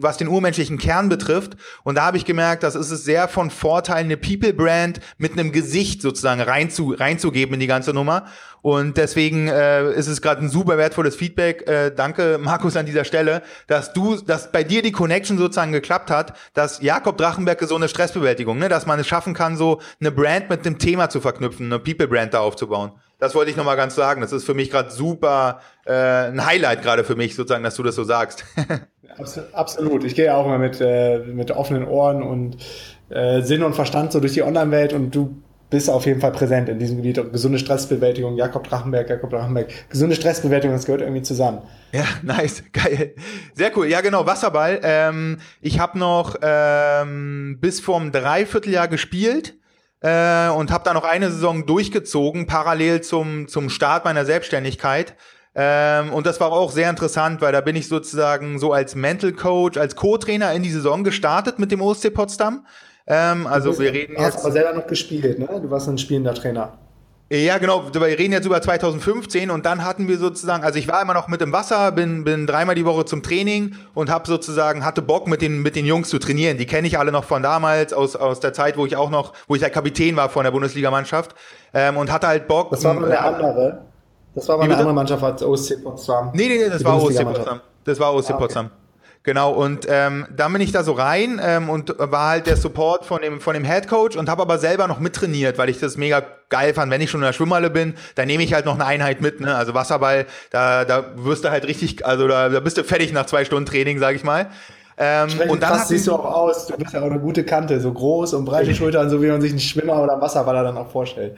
Speaker 3: was den urmenschlichen Kern betrifft. Und da habe ich gemerkt, dass es ist sehr von Vorteil, eine People-Brand mit einem Gesicht sozusagen reinzu, reinzugeben in die ganze Nummer. Und deswegen äh, ist es gerade ein super wertvolles Feedback. Äh, danke, Markus, an dieser Stelle, dass du, dass bei dir die Connection sozusagen geklappt hat, dass Jakob Drachenberg so eine Stressbewältigung, ne, dass man es schaffen kann, so eine Brand mit dem Thema zu verknüpfen, eine People-Brand da aufzubauen. Das wollte ich nochmal ganz sagen. Das ist für mich gerade super äh, ein Highlight gerade für mich, sozusagen, dass du das so sagst. [LAUGHS]
Speaker 1: Absolut. Ich gehe ja auch immer mit, äh, mit offenen Ohren und äh, Sinn und Verstand so durch die Online-Welt und du bist auf jeden Fall präsent in diesem Gebiet. Gesunde Stressbewältigung, Jakob Drachenberg, Jakob Drachenberg. Gesunde Stressbewältigung, das gehört irgendwie zusammen.
Speaker 3: Ja, [LAUGHS] nice, geil. Sehr cool. Ja, genau, Wasserball. Ähm, ich habe noch ähm, bis vorm Dreivierteljahr gespielt äh, und habe da noch eine Saison durchgezogen, parallel zum, zum Start meiner Selbstständigkeit. Ähm, und das war auch sehr interessant, weil da bin ich sozusagen so als Mental Coach, als Co-Trainer in die Saison gestartet mit dem OSC Potsdam. Ähm, also wir reden
Speaker 1: jetzt. Du hast aber selber noch gespielt, ne? Du warst ein spielender Trainer.
Speaker 3: Ja, genau. Wir reden jetzt über 2015 und dann hatten wir sozusagen, also ich war immer noch mit im Wasser, bin, bin dreimal die Woche zum Training und habe sozusagen hatte Bock mit den mit den Jungs zu trainieren. Die kenne ich alle noch von damals aus aus der Zeit, wo ich auch noch, wo ich der Kapitän war von der Bundesligamannschaft ähm, und hatte halt Bock.
Speaker 1: Das war mal eine andere. Das war mal eine andere Mannschaft als OSC Potsdam.
Speaker 3: Nee, nee, nee, das war OSC Potsdam. Das war OSC ah, okay. Potsdam. Genau, und ähm, dann bin ich da so rein ähm, und war halt der Support von dem, von dem Head Coach und habe aber selber noch mittrainiert, weil ich das mega geil fand. Wenn ich schon in der Schwimmhalle bin, dann nehme ich halt noch eine Einheit mit. Ne? Also Wasserball, da, da wirst du halt richtig, also da, da bist du fertig nach zwei Stunden Training, sag ich mal.
Speaker 1: Ähm, und dann siehst du auch aus. Du bist ja auch eine gute Kante, so groß und breite Schultern, so wie man sich einen Schwimmer oder einen Wasserballer dann auch vorstellt.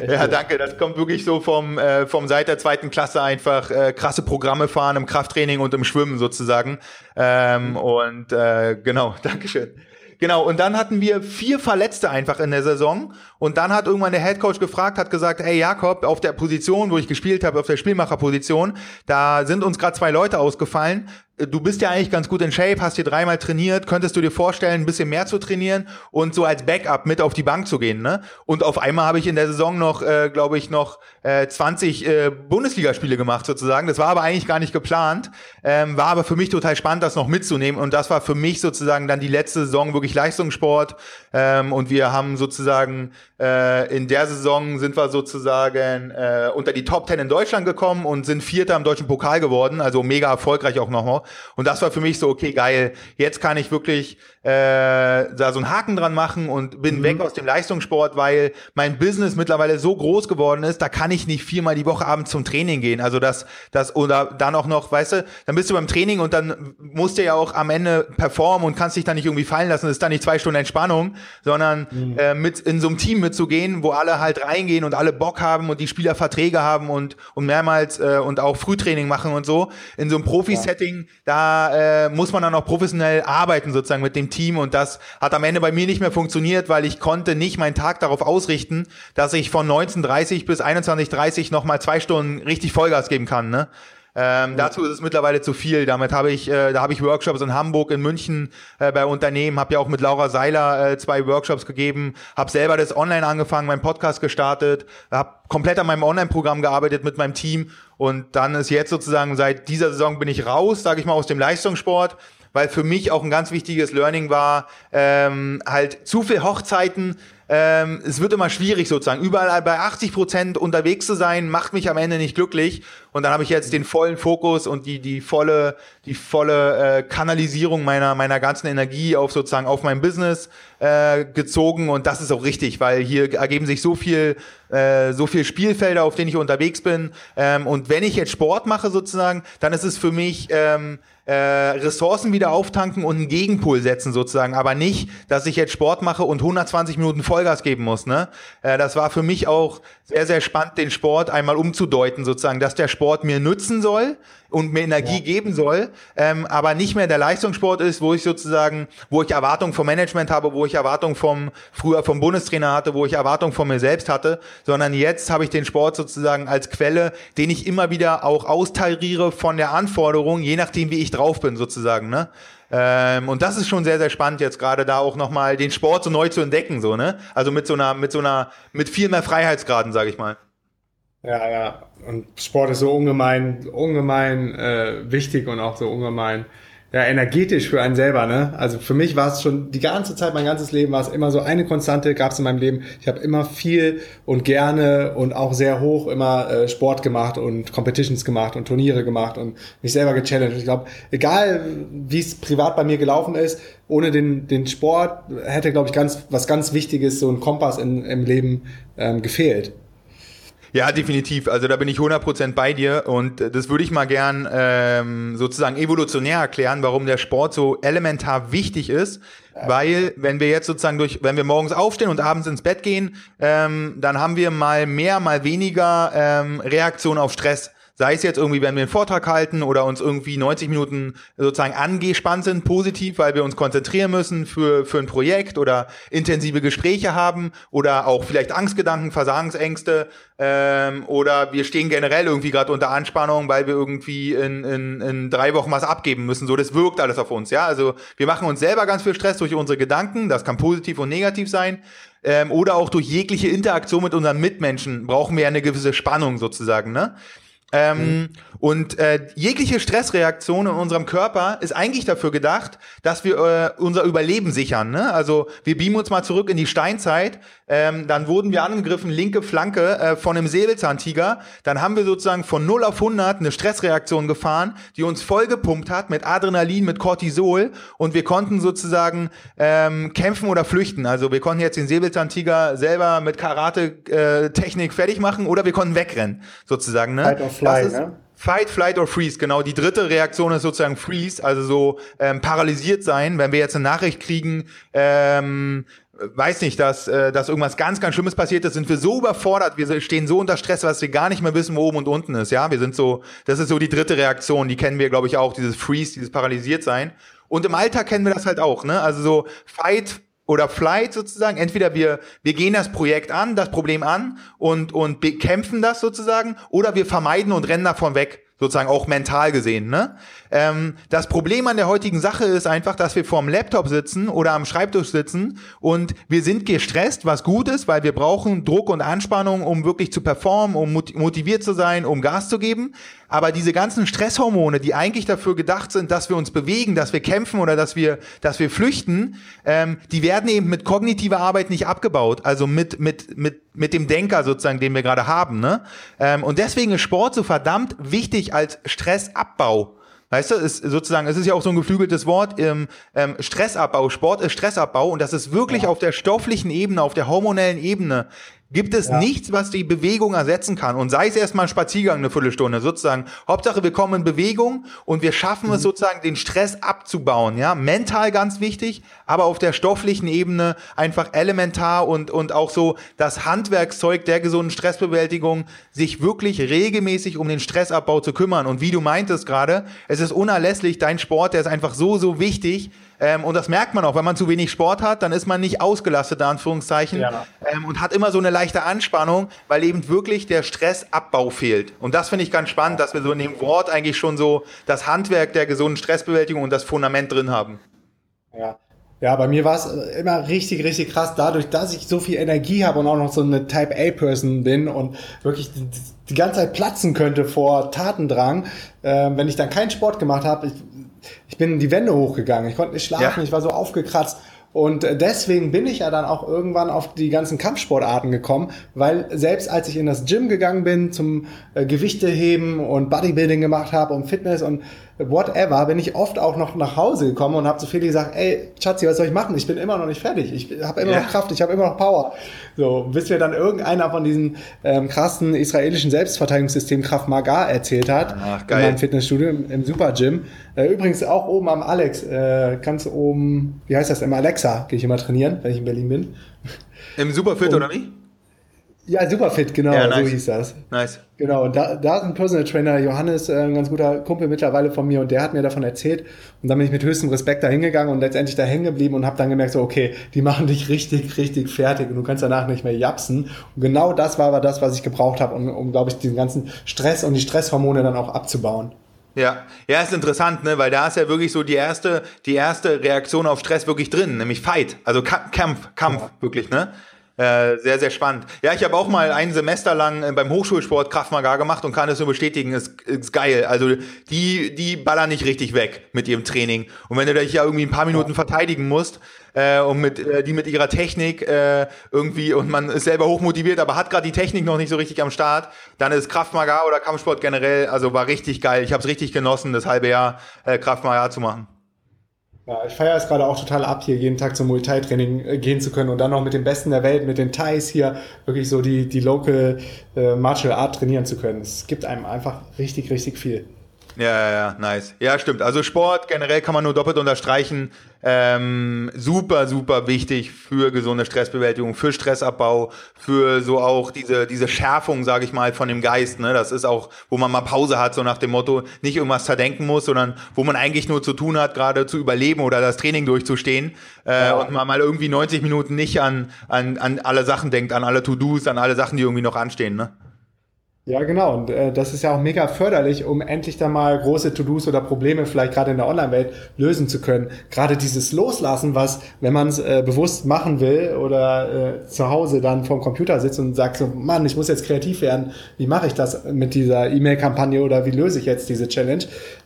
Speaker 3: Echt ja, gut. danke. Das kommt wirklich so vom, äh, vom seit der zweiten Klasse einfach äh, krasse Programme fahren im Krafttraining und im Schwimmen sozusagen. Ähm. Und äh, genau, [LAUGHS] Dankeschön. Genau, und dann hatten wir vier Verletzte einfach in der Saison. Und dann hat irgendwann der Headcoach gefragt, hat gesagt, hey Jakob, auf der Position, wo ich gespielt habe, auf der Spielmacherposition, da sind uns gerade zwei Leute ausgefallen du bist ja eigentlich ganz gut in Shape, hast hier dreimal trainiert, könntest du dir vorstellen, ein bisschen mehr zu trainieren und so als Backup mit auf die Bank zu gehen, ne? Und auf einmal habe ich in der Saison noch, äh, glaube ich, noch äh, 20 äh, Bundesligaspiele gemacht sozusagen. Das war aber eigentlich gar nicht geplant, ähm, war aber für mich total spannend, das noch mitzunehmen und das war für mich sozusagen dann die letzte Saison wirklich Leistungssport ähm, und wir haben sozusagen äh, in der Saison sind wir sozusagen äh, unter die Top 10 in Deutschland gekommen und sind Vierter im deutschen Pokal geworden, also mega erfolgreich auch nochmal. Und das war für mich so, okay, geil, jetzt kann ich wirklich äh, da so einen Haken dran machen und bin mhm. weg aus dem Leistungssport, weil mein Business mittlerweile so groß geworden ist, da kann ich nicht viermal die Woche abends zum Training gehen. Also das, das, oder dann auch noch, weißt du, dann bist du beim Training und dann musst du ja auch am Ende performen und kannst dich dann nicht irgendwie fallen lassen. Das ist dann nicht zwei Stunden Entspannung, sondern mhm. äh, mit in so einem Team mitzugehen, wo alle halt reingehen und alle Bock haben und die Spieler Verträge haben und, und mehrmals äh, und auch Frühtraining machen und so. In so einem Profi-Setting, da äh, muss man dann auch professionell arbeiten sozusagen mit dem Team und das hat am Ende bei mir nicht mehr funktioniert, weil ich konnte nicht meinen Tag darauf ausrichten, dass ich von 19.30 bis 21.30 nochmal zwei Stunden richtig Vollgas geben kann. Ne? Ähm, ja. Dazu ist es mittlerweile zu viel. Damit habe ich, äh, da habe ich Workshops in Hamburg, in München äh, bei Unternehmen, habe ja auch mit Laura Seiler äh, zwei Workshops gegeben, habe selber das online angefangen, meinen Podcast gestartet, habe komplett an meinem Online-Programm gearbeitet mit meinem Team und dann ist jetzt sozusagen seit dieser Saison bin ich raus, sage ich mal, aus dem Leistungssport weil für mich auch ein ganz wichtiges Learning war, ähm, halt zu viel Hochzeiten ähm, es wird immer schwierig sozusagen. Überall bei 80 Prozent unterwegs zu sein, macht mich am Ende nicht glücklich. Und dann habe ich jetzt den vollen Fokus und die, die volle, die volle äh, Kanalisierung meiner, meiner ganzen Energie auf sozusagen auf mein Business äh, gezogen und das ist auch richtig, weil hier ergeben sich so viel, äh, so viel Spielfelder, auf denen ich unterwegs bin. Ähm, und wenn ich jetzt Sport mache sozusagen, dann ist es für mich ähm, äh, Ressourcen wieder auftanken und einen Gegenpol setzen sozusagen, aber nicht, dass ich jetzt Sport mache und 120 Minuten Vollgas geben muss. Ne? Äh, das war für mich auch sehr, sehr spannend, den Sport einmal umzudeuten sozusagen, dass der Sport mir nützen soll und mir Energie ja. geben soll, ähm, aber nicht mehr der Leistungssport ist, wo ich sozusagen, wo ich Erwartungen vom Management habe, wo ich Erwartungen vom früher vom Bundestrainer hatte, wo ich Erwartungen von mir selbst hatte, sondern jetzt habe ich den Sport sozusagen als Quelle, den ich immer wieder auch austariere von der Anforderung, je nachdem wie ich drauf bin sozusagen, ne? Ähm, und das ist schon sehr, sehr spannend, jetzt gerade da auch nochmal den Sport so neu zu entdecken, so, ne? Also mit so einer, mit so einer, mit viel mehr Freiheitsgraden, sage ich mal.
Speaker 1: Ja, ja. Und Sport ist so ungemein, ungemein äh, wichtig und auch so ungemein ja, energetisch für einen selber, ne? Also für mich war es schon die ganze Zeit, mein ganzes Leben war es immer so eine Konstante, gab es in meinem Leben. Ich habe immer viel und gerne und auch sehr hoch immer äh, Sport gemacht und Competitions gemacht und Turniere gemacht und mich selber gechallenged. Ich glaube, egal wie es privat bei mir gelaufen ist, ohne den, den Sport hätte, glaube ich, ganz was ganz Wichtiges, so ein Kompass in, im Leben ähm, gefehlt.
Speaker 3: Ja, definitiv. Also da bin ich 100% bei dir und das würde ich mal gern ähm, sozusagen evolutionär erklären, warum der Sport so elementar wichtig ist. Weil wenn wir jetzt sozusagen durch, wenn wir morgens aufstehen und abends ins Bett gehen, ähm, dann haben wir mal mehr, mal weniger ähm, Reaktion auf Stress. Sei es jetzt irgendwie, wenn wir einen Vortrag halten oder uns irgendwie 90 Minuten sozusagen angespannt sind, positiv, weil wir uns konzentrieren müssen für, für ein Projekt oder intensive Gespräche haben oder auch vielleicht Angstgedanken, Versagensängste ähm, oder wir stehen generell irgendwie gerade unter Anspannung, weil wir irgendwie in, in, in drei Wochen was abgeben müssen. So, das wirkt alles auf uns, ja. Also wir machen uns selber ganz viel Stress durch unsere Gedanken, das kann positiv und negativ sein. Ähm, oder auch durch jegliche Interaktion mit unseren Mitmenschen brauchen wir ja eine gewisse Spannung sozusagen, ne? Ähm, mhm. Und äh, jegliche Stressreaktion in unserem Körper ist eigentlich dafür gedacht, dass wir äh, unser Überleben sichern. Ne? Also wir beamen uns mal zurück in die Steinzeit. Ähm, dann wurden wir angegriffen, linke Flanke äh, von einem Säbelzahntiger. Dann haben wir sozusagen von 0 auf 100 eine Stressreaktion gefahren, die uns vollgepumpt hat mit Adrenalin, mit Cortisol. Und wir konnten sozusagen ähm, kämpfen oder flüchten. Also wir konnten jetzt den Säbelzahntiger selber mit Karate-Technik äh, fertig machen oder wir konnten wegrennen, sozusagen. Ne? Fly, ne? Fight, Flight or Freeze, genau. Die dritte Reaktion ist sozusagen Freeze, also so ähm, paralysiert sein. Wenn wir jetzt eine Nachricht kriegen, ähm, weiß nicht, dass, äh, dass irgendwas ganz, ganz Schlimmes passiert ist, sind wir so überfordert, wir stehen so unter Stress, dass wir gar nicht mehr wissen, wo oben und unten ist. Ja, wir sind so, das ist so die dritte Reaktion, die kennen wir, glaube ich, auch, dieses Freeze, dieses paralysiert sein. Und im Alltag kennen wir das halt auch, ne? Also so Fight, oder Flight sozusagen. Entweder wir, wir gehen das Projekt an, das Problem an und, und bekämpfen das sozusagen, oder wir vermeiden und rennen davon weg sozusagen auch mental gesehen. Ne? Ähm, das Problem an der heutigen Sache ist einfach, dass wir vorm Laptop sitzen oder am Schreibtisch sitzen und wir sind gestresst, was gut ist, weil wir brauchen Druck und Anspannung, um wirklich zu performen, um motiviert zu sein, um Gas zu geben. Aber diese ganzen Stresshormone, die eigentlich dafür gedacht sind, dass wir uns bewegen, dass wir kämpfen oder dass wir, dass wir flüchten, ähm, die werden eben mit kognitiver Arbeit nicht abgebaut. Also mit, mit, mit, mit dem Denker sozusagen, den wir gerade haben. Ne? Ähm, und deswegen ist Sport so verdammt wichtig als Stressabbau. Weißt du, ist sozusagen, es ist ja auch so ein geflügeltes Wort, ähm, ähm, Stressabbau, Sport ist Stressabbau und das ist wirklich auf der stofflichen Ebene, auf der hormonellen Ebene gibt es ja. nichts, was die Bewegung ersetzen kann. Und sei es erstmal ein Spaziergang eine Viertelstunde, sozusagen. Hauptsache, wir kommen in Bewegung und wir schaffen mhm. es sozusagen, den Stress abzubauen. Ja, mental ganz wichtig, aber auf der stofflichen Ebene einfach elementar und, und auch so das Handwerkszeug der gesunden Stressbewältigung, sich wirklich regelmäßig um den Stressabbau zu kümmern. Und wie du meintest gerade, es ist unerlässlich, dein Sport, der ist einfach so, so wichtig. Ähm, und das merkt man auch, wenn man zu wenig Sport hat, dann ist man nicht ausgelastet, da Anführungszeichen, ja. ähm, und hat immer so eine leichte Anspannung, weil eben wirklich der Stressabbau fehlt. Und das finde ich ganz spannend, dass wir so in dem Wort eigentlich schon so das Handwerk der gesunden Stressbewältigung und das Fundament drin haben.
Speaker 1: Ja. Ja, bei mir war es immer richtig, richtig krass, dadurch, dass ich so viel Energie habe und auch noch so eine Type A-Person bin und wirklich die, die, ganze Zeit platzen könnte vor Tatendrang, äh, wenn ich dann keinen Sport gemacht habe, ich, ich bin die Wände hochgegangen, ich konnte nicht schlafen, ja. ich war so aufgekratzt. Und deswegen bin ich ja dann auch irgendwann auf die ganzen Kampfsportarten gekommen, weil selbst als ich in das Gym gegangen bin zum äh, Gewichteheben und Bodybuilding gemacht habe und Fitness und whatever, bin ich oft auch noch nach Hause gekommen und habe zu Feli gesagt, ey, Schatzi, was soll ich machen? Ich bin immer noch nicht fertig. Ich habe immer ja. noch Kraft, ich habe immer noch Power. So, bis mir dann irgendeiner von diesen ähm, krassen israelischen Selbstverteidigungssystem Kraft Maga erzählt hat. Ach, geil. In meinem Fitnessstudio im, im Super Gym. Äh, übrigens auch oben am Alex, äh, ganz oben, wie heißt das, im Alexa gehe ich immer trainieren, wenn ich in Berlin bin.
Speaker 3: Im Superfit oder wie?
Speaker 1: Ja, Superfit, genau, ja, nice. so hieß das.
Speaker 3: Nice.
Speaker 1: Genau, und da, da ist ein Personal Trainer, Johannes, äh, ein ganz guter Kumpel mittlerweile von mir, und der hat mir davon erzählt. Und dann bin ich mit höchstem Respekt da hingegangen und letztendlich da hängen geblieben und habe dann gemerkt, so, okay, die machen dich richtig, richtig fertig und du kannst danach nicht mehr japsen. Und genau das war aber das, was ich gebraucht habe, um, um glaube ich, diesen ganzen Stress und die Stresshormone dann auch abzubauen.
Speaker 3: Ja, ja, ist interessant, ne, weil da ist ja wirklich so die erste, die erste Reaktion auf Stress wirklich drin, nämlich Fight, also Kampf, Kampf, ja. wirklich, ne? Äh, sehr, sehr spannend. Ja, ich habe auch mal ein Semester lang äh, beim Hochschulsport Kraftmagar gemacht und kann es nur bestätigen, ist, ist geil. Also die, die ballern nicht richtig weg mit ihrem Training. Und wenn du dich ja irgendwie ein paar Minuten verteidigen musst, äh, und mit äh, die mit ihrer Technik äh, irgendwie und man ist selber hochmotiviert, aber hat gerade die Technik noch nicht so richtig am Start, dann ist Kraftmagar oder Kampfsport generell, also war richtig geil. Ich habe es richtig genossen, das halbe Jahr äh, Kraftmagar zu machen.
Speaker 1: Ja, ich feiere es gerade auch total ab, hier jeden Tag zum Muay Thai Training äh, gehen zu können und dann noch mit den Besten der Welt, mit den Thais hier wirklich so die, die Local äh, Martial Art trainieren zu können. Es gibt einem einfach richtig, richtig viel.
Speaker 3: Ja, ja, ja, nice. Ja, stimmt. Also Sport generell kann man nur doppelt unterstreichen. Ähm, super, super wichtig für gesunde Stressbewältigung, für Stressabbau, für so auch diese, diese Schärfung, sage ich mal, von dem Geist. Ne? Das ist auch, wo man mal Pause hat, so nach dem Motto, nicht irgendwas zerdenken muss, sondern wo man eigentlich nur zu tun hat, gerade zu überleben oder das Training durchzustehen äh, ja. und man mal irgendwie 90 Minuten nicht an, an, an alle Sachen denkt, an alle To-Dos, an alle Sachen, die irgendwie noch anstehen. Ne?
Speaker 1: Ja, genau. Und äh, das ist ja auch mega förderlich, um endlich dann mal große To-Dos oder Probleme vielleicht gerade in der Online-Welt lösen zu können. Gerade dieses Loslassen, was, wenn man es äh, bewusst machen will oder äh, zu Hause dann vorm Computer sitzt und sagt so, Mann, ich muss jetzt kreativ werden. Wie mache ich das mit dieser E-Mail-Kampagne oder wie löse ich jetzt diese Challenge?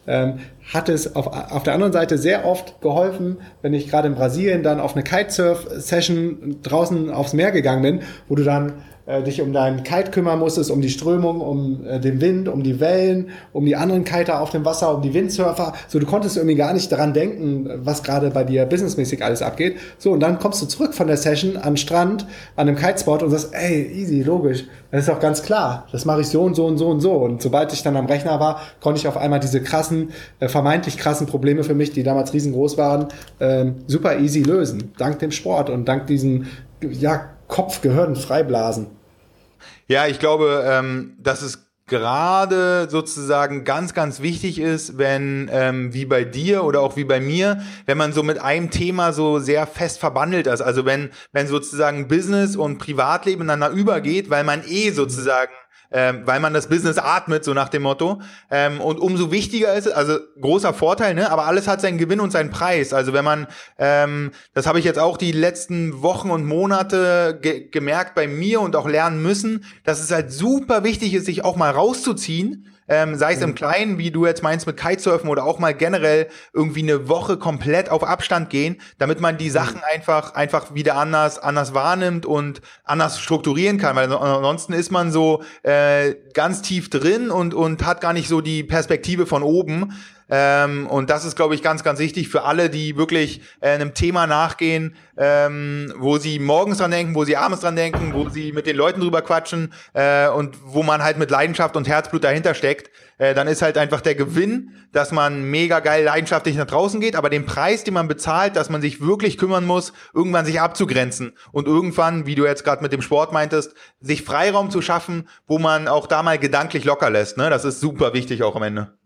Speaker 1: Ähm, hat es auf, auf der anderen Seite sehr oft geholfen, wenn ich gerade in Brasilien dann auf eine Kitesurf-Session draußen aufs Meer gegangen bin, wo du dann äh, dich um deinen Kite kümmern musstest, um die Strömung, um äh, den Wind, um die Wellen, um die anderen Kiter auf dem Wasser, um die Windsurfer. So, du konntest irgendwie gar nicht daran denken, was gerade bei dir businessmäßig alles abgeht. So, und dann kommst du zurück von der Session den Strand, an einem Kitespot und sagst, ey, easy, logisch. Das ist doch ganz klar. Das mache ich so und so und so und so. Und sobald ich dann am Rechner war, konnte ich auf einmal diese krassen, äh, vermeintlich krassen Probleme für mich, die damals riesengroß waren, äh, super easy lösen. Dank dem Sport und dank diesen, ja, Kopfgehirn freiblasen.
Speaker 3: Ja, ich glaube, ähm, dass es gerade sozusagen ganz, ganz wichtig ist, wenn, ähm, wie bei dir oder auch wie bei mir, wenn man so mit einem Thema so sehr fest verbandelt ist. Also wenn, wenn sozusagen Business und Privatleben ineinander übergeht, weil man eh sozusagen ähm, weil man das Business atmet, so nach dem Motto. Ähm, und umso wichtiger ist es, also großer Vorteil, ne? aber alles hat seinen Gewinn und seinen Preis. Also wenn man, ähm, das habe ich jetzt auch die letzten Wochen und Monate ge gemerkt bei mir und auch lernen müssen, dass es halt super wichtig ist, sich auch mal rauszuziehen ähm, sei es im mhm. Kleinen, wie du jetzt meinst mit Kitesurfen oder auch mal generell irgendwie eine Woche komplett auf Abstand gehen, damit man die Sachen mhm. einfach einfach wieder anders anders wahrnimmt und anders strukturieren kann, weil ansonsten ist man so äh, ganz tief drin und und hat gar nicht so die Perspektive von oben. Ähm, und das ist, glaube ich, ganz, ganz wichtig für alle, die wirklich äh, einem Thema nachgehen, ähm, wo sie morgens dran denken, wo sie abends dran denken, wo sie mit den Leuten drüber quatschen äh, und wo man halt mit Leidenschaft und Herzblut dahinter steckt. Äh, dann ist halt einfach der Gewinn, dass man mega geil leidenschaftlich nach draußen geht, aber den Preis, den man bezahlt, dass man sich wirklich kümmern muss, irgendwann sich abzugrenzen und irgendwann, wie du jetzt gerade mit dem Sport meintest, sich Freiraum zu schaffen, wo man auch da mal gedanklich locker lässt. Ne? Das ist super wichtig auch am Ende.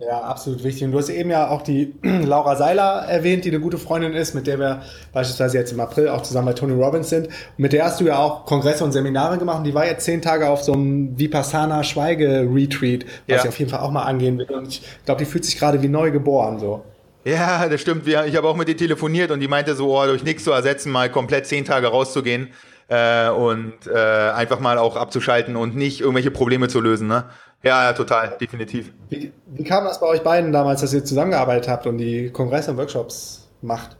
Speaker 1: Ja, absolut wichtig. Und du hast eben ja auch die [CLEARS THROAT] Laura Seiler erwähnt, die eine gute Freundin ist, mit der wir beispielsweise jetzt im April auch zusammen bei Tony Robbins sind. Und mit der hast du ja auch Kongresse und Seminare gemacht. Und die war jetzt zehn Tage auf so einem Vipassana Schweige-Retreat, was ja. ich auf jeden Fall auch mal angehen will. Und ich glaube, die fühlt sich gerade wie neu geboren, so.
Speaker 3: Ja, das stimmt. Ich habe auch mit ihr telefoniert und die meinte so, oh, durch nichts zu ersetzen, mal komplett zehn Tage rauszugehen äh, und äh, einfach mal auch abzuschalten und nicht irgendwelche Probleme zu lösen. Ne? Ja, ja, total, definitiv.
Speaker 1: Wie, wie kam das bei euch beiden damals, dass ihr zusammengearbeitet habt und die Kongresse und Workshops macht?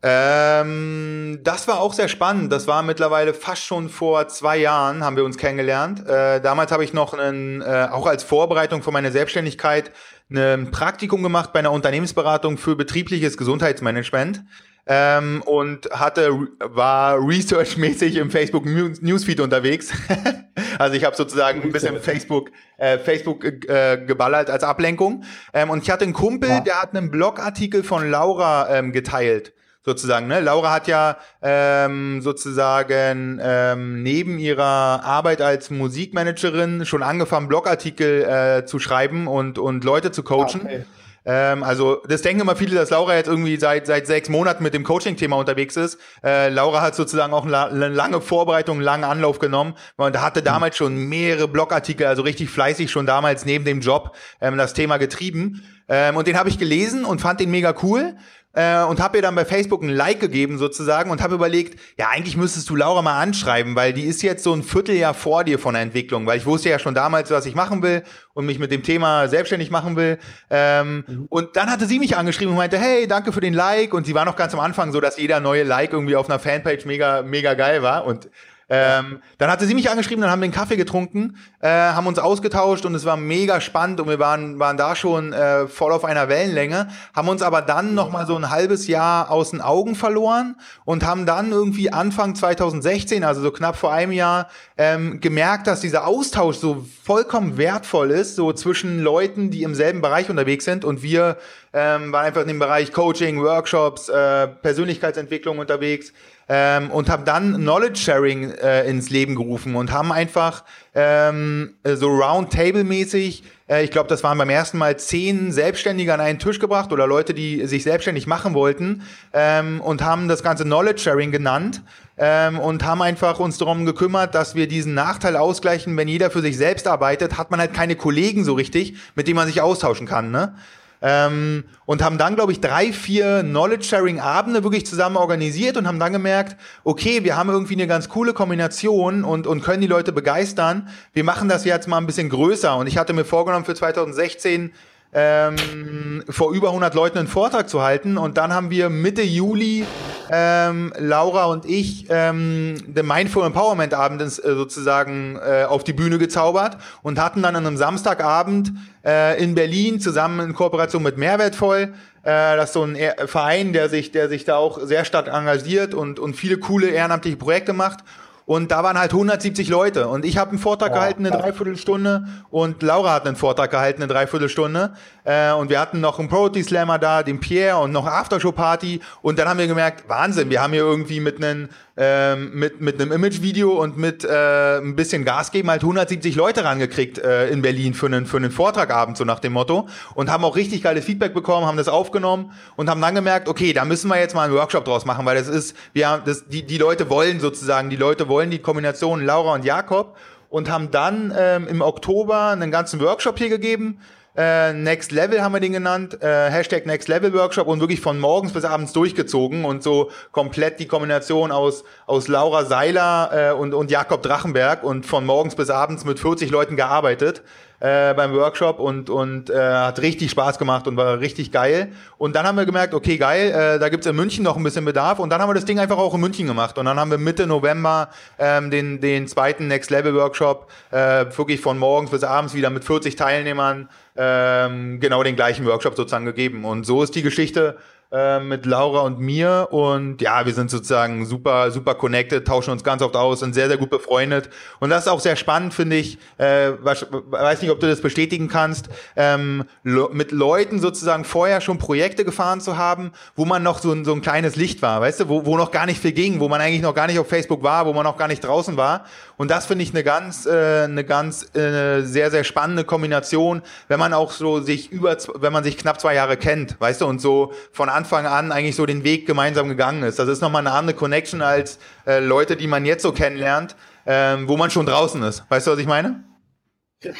Speaker 3: Ähm, das war auch sehr spannend. Das war mittlerweile fast schon vor zwei Jahren, haben wir uns kennengelernt. Äh, damals habe ich noch einen, äh, auch als Vorbereitung für meine Selbstständigkeit ein Praktikum gemacht bei einer Unternehmensberatung für betriebliches Gesundheitsmanagement ähm, und hatte war researchmäßig im Facebook Newsfeed unterwegs. [LAUGHS] also ich habe sozusagen ein bisschen Facebook äh, Facebook äh, geballert als Ablenkung. Ähm, und ich hatte einen Kumpel, ja. der hat einen Blogartikel von Laura ähm, geteilt sozusagen. Ne? Laura hat ja ähm, sozusagen ähm, neben ihrer Arbeit als Musikmanagerin schon angefangen, Blogartikel äh, zu schreiben und, und Leute zu coachen. Okay. Ähm, also das denken immer viele, dass Laura jetzt irgendwie seit seit sechs Monaten mit dem Coaching-Thema unterwegs ist. Äh, Laura hat sozusagen auch eine lange Vorbereitung, einen langen Anlauf genommen und hatte damals schon mehrere Blogartikel, also richtig fleißig schon damals neben dem Job ähm, das Thema getrieben. Ähm, und den habe ich gelesen und fand den mega cool äh, und habe ihr dann bei Facebook ein Like gegeben sozusagen und habe überlegt, ja, eigentlich müsstest du Laura mal anschreiben, weil die ist jetzt so ein Vierteljahr vor dir von der Entwicklung, weil ich wusste ja schon damals, was ich machen will und mich mit dem Thema selbstständig machen will. Ähm, mhm. Und dann hatte sie mich angeschrieben und meinte, hey, danke für den Like. Und sie war noch ganz am Anfang so, dass jeder neue Like irgendwie auf einer Fanpage mega, mega geil war. Und ähm, dann hatte sie mich angeschrieben, dann haben wir einen Kaffee getrunken, äh, haben uns ausgetauscht und es war mega spannend und wir waren, waren da schon äh, voll auf einer Wellenlänge, haben uns aber dann noch mal so ein halbes Jahr aus den Augen verloren und haben dann irgendwie Anfang 2016, also so knapp vor einem Jahr, ähm, gemerkt, dass dieser Austausch so vollkommen wertvoll ist, so zwischen Leuten, die im selben Bereich unterwegs sind und wir ähm, waren einfach in dem Bereich Coaching, Workshops, äh, Persönlichkeitsentwicklung unterwegs ähm, und haben dann Knowledge Sharing äh, ins Leben gerufen und haben einfach ähm, so Roundtable-mäßig, äh, ich glaube, das waren beim ersten Mal zehn Selbstständige an einen Tisch gebracht oder Leute, die sich selbstständig machen wollten ähm, und haben das ganze Knowledge Sharing genannt ähm, und haben einfach uns darum gekümmert, dass wir diesen Nachteil ausgleichen, wenn jeder für sich selbst arbeitet, hat man halt keine Kollegen so richtig, mit denen man sich austauschen kann. Ne? Ähm, und haben dann, glaube ich, drei, vier Knowledge-Sharing-Abende wirklich zusammen organisiert und haben dann gemerkt, okay, wir haben irgendwie eine ganz coole Kombination und, und können die Leute begeistern. Wir machen das jetzt mal ein bisschen größer. Und ich hatte mir vorgenommen, für 2016 ähm, vor über 100 Leuten einen Vortrag zu halten. Und dann haben wir Mitte Juli ähm, Laura und ich ähm, den Mindful Empowerment Abend äh, sozusagen äh, auf die Bühne gezaubert und hatten dann an einem Samstagabend äh, in Berlin zusammen in Kooperation mit Mehrwertvoll äh, das ist so ein Verein, der sich, der sich da auch sehr stark engagiert und, und viele coole ehrenamtliche Projekte macht. Und da waren halt 170 Leute. Und ich habe einen Vortrag ja. gehalten, eine Dreiviertelstunde. Und Laura hat einen Vortrag gehalten, eine Dreiviertelstunde. Äh, und wir hatten noch einen Property Slammer da, den Pierre und noch Aftershow-Party. Und dann haben wir gemerkt, Wahnsinn, wir haben hier irgendwie mit einem ähm, mit, mit einem Image-Video und mit äh, ein bisschen Gas geben halt 170 Leute rangekriegt äh, in Berlin für einen, für einen Vortragabend, so nach dem Motto. Und haben auch richtig geiles Feedback bekommen, haben das aufgenommen und haben dann gemerkt, okay, da müssen wir jetzt mal einen Workshop draus machen, weil das ist, wir haben, das, die, die Leute wollen sozusagen, die Leute wollen die Kombination Laura und Jakob und haben dann ähm, im Oktober einen ganzen Workshop hier gegeben äh, Next Level haben wir den genannt, äh, Hashtag Next Level Workshop und wirklich von morgens bis abends durchgezogen und so komplett die Kombination aus, aus Laura Seiler äh, und, und Jakob Drachenberg und von morgens bis abends mit 40 Leuten gearbeitet äh, beim Workshop und, und äh, hat richtig Spaß gemacht und war richtig geil. Und dann haben wir gemerkt, okay, geil, äh, da gibt's in München noch ein bisschen Bedarf und dann haben wir das Ding einfach auch in München gemacht. Und dann haben wir Mitte November ähm, den, den zweiten Next Level Workshop äh, wirklich von morgens bis abends wieder mit 40 Teilnehmern ähm, genau den gleichen Workshop sozusagen gegeben. Und so ist die Geschichte äh, mit Laura und mir. Und ja, wir sind sozusagen super, super connected, tauschen uns ganz oft aus, sind sehr, sehr gut befreundet. Und das ist auch sehr spannend, finde ich, äh, weiß nicht, ob du das bestätigen kannst, ähm, mit Leuten sozusagen vorher schon Projekte gefahren zu haben, wo man noch so ein, so ein kleines Licht war, weißt du, wo, wo noch gar nicht viel ging, wo man eigentlich noch gar nicht auf Facebook war, wo man noch gar nicht draußen war. Und das finde ich eine ganz, äh, eine ganz äh, sehr, sehr spannende Kombination, wenn man auch so sich über, wenn man sich knapp zwei Jahre kennt, weißt du, und so von Anfang an eigentlich so den Weg gemeinsam gegangen ist. Das ist nochmal eine andere Connection als äh, Leute, die man jetzt so kennenlernt, ähm, wo man schon draußen ist. Weißt du, was ich meine?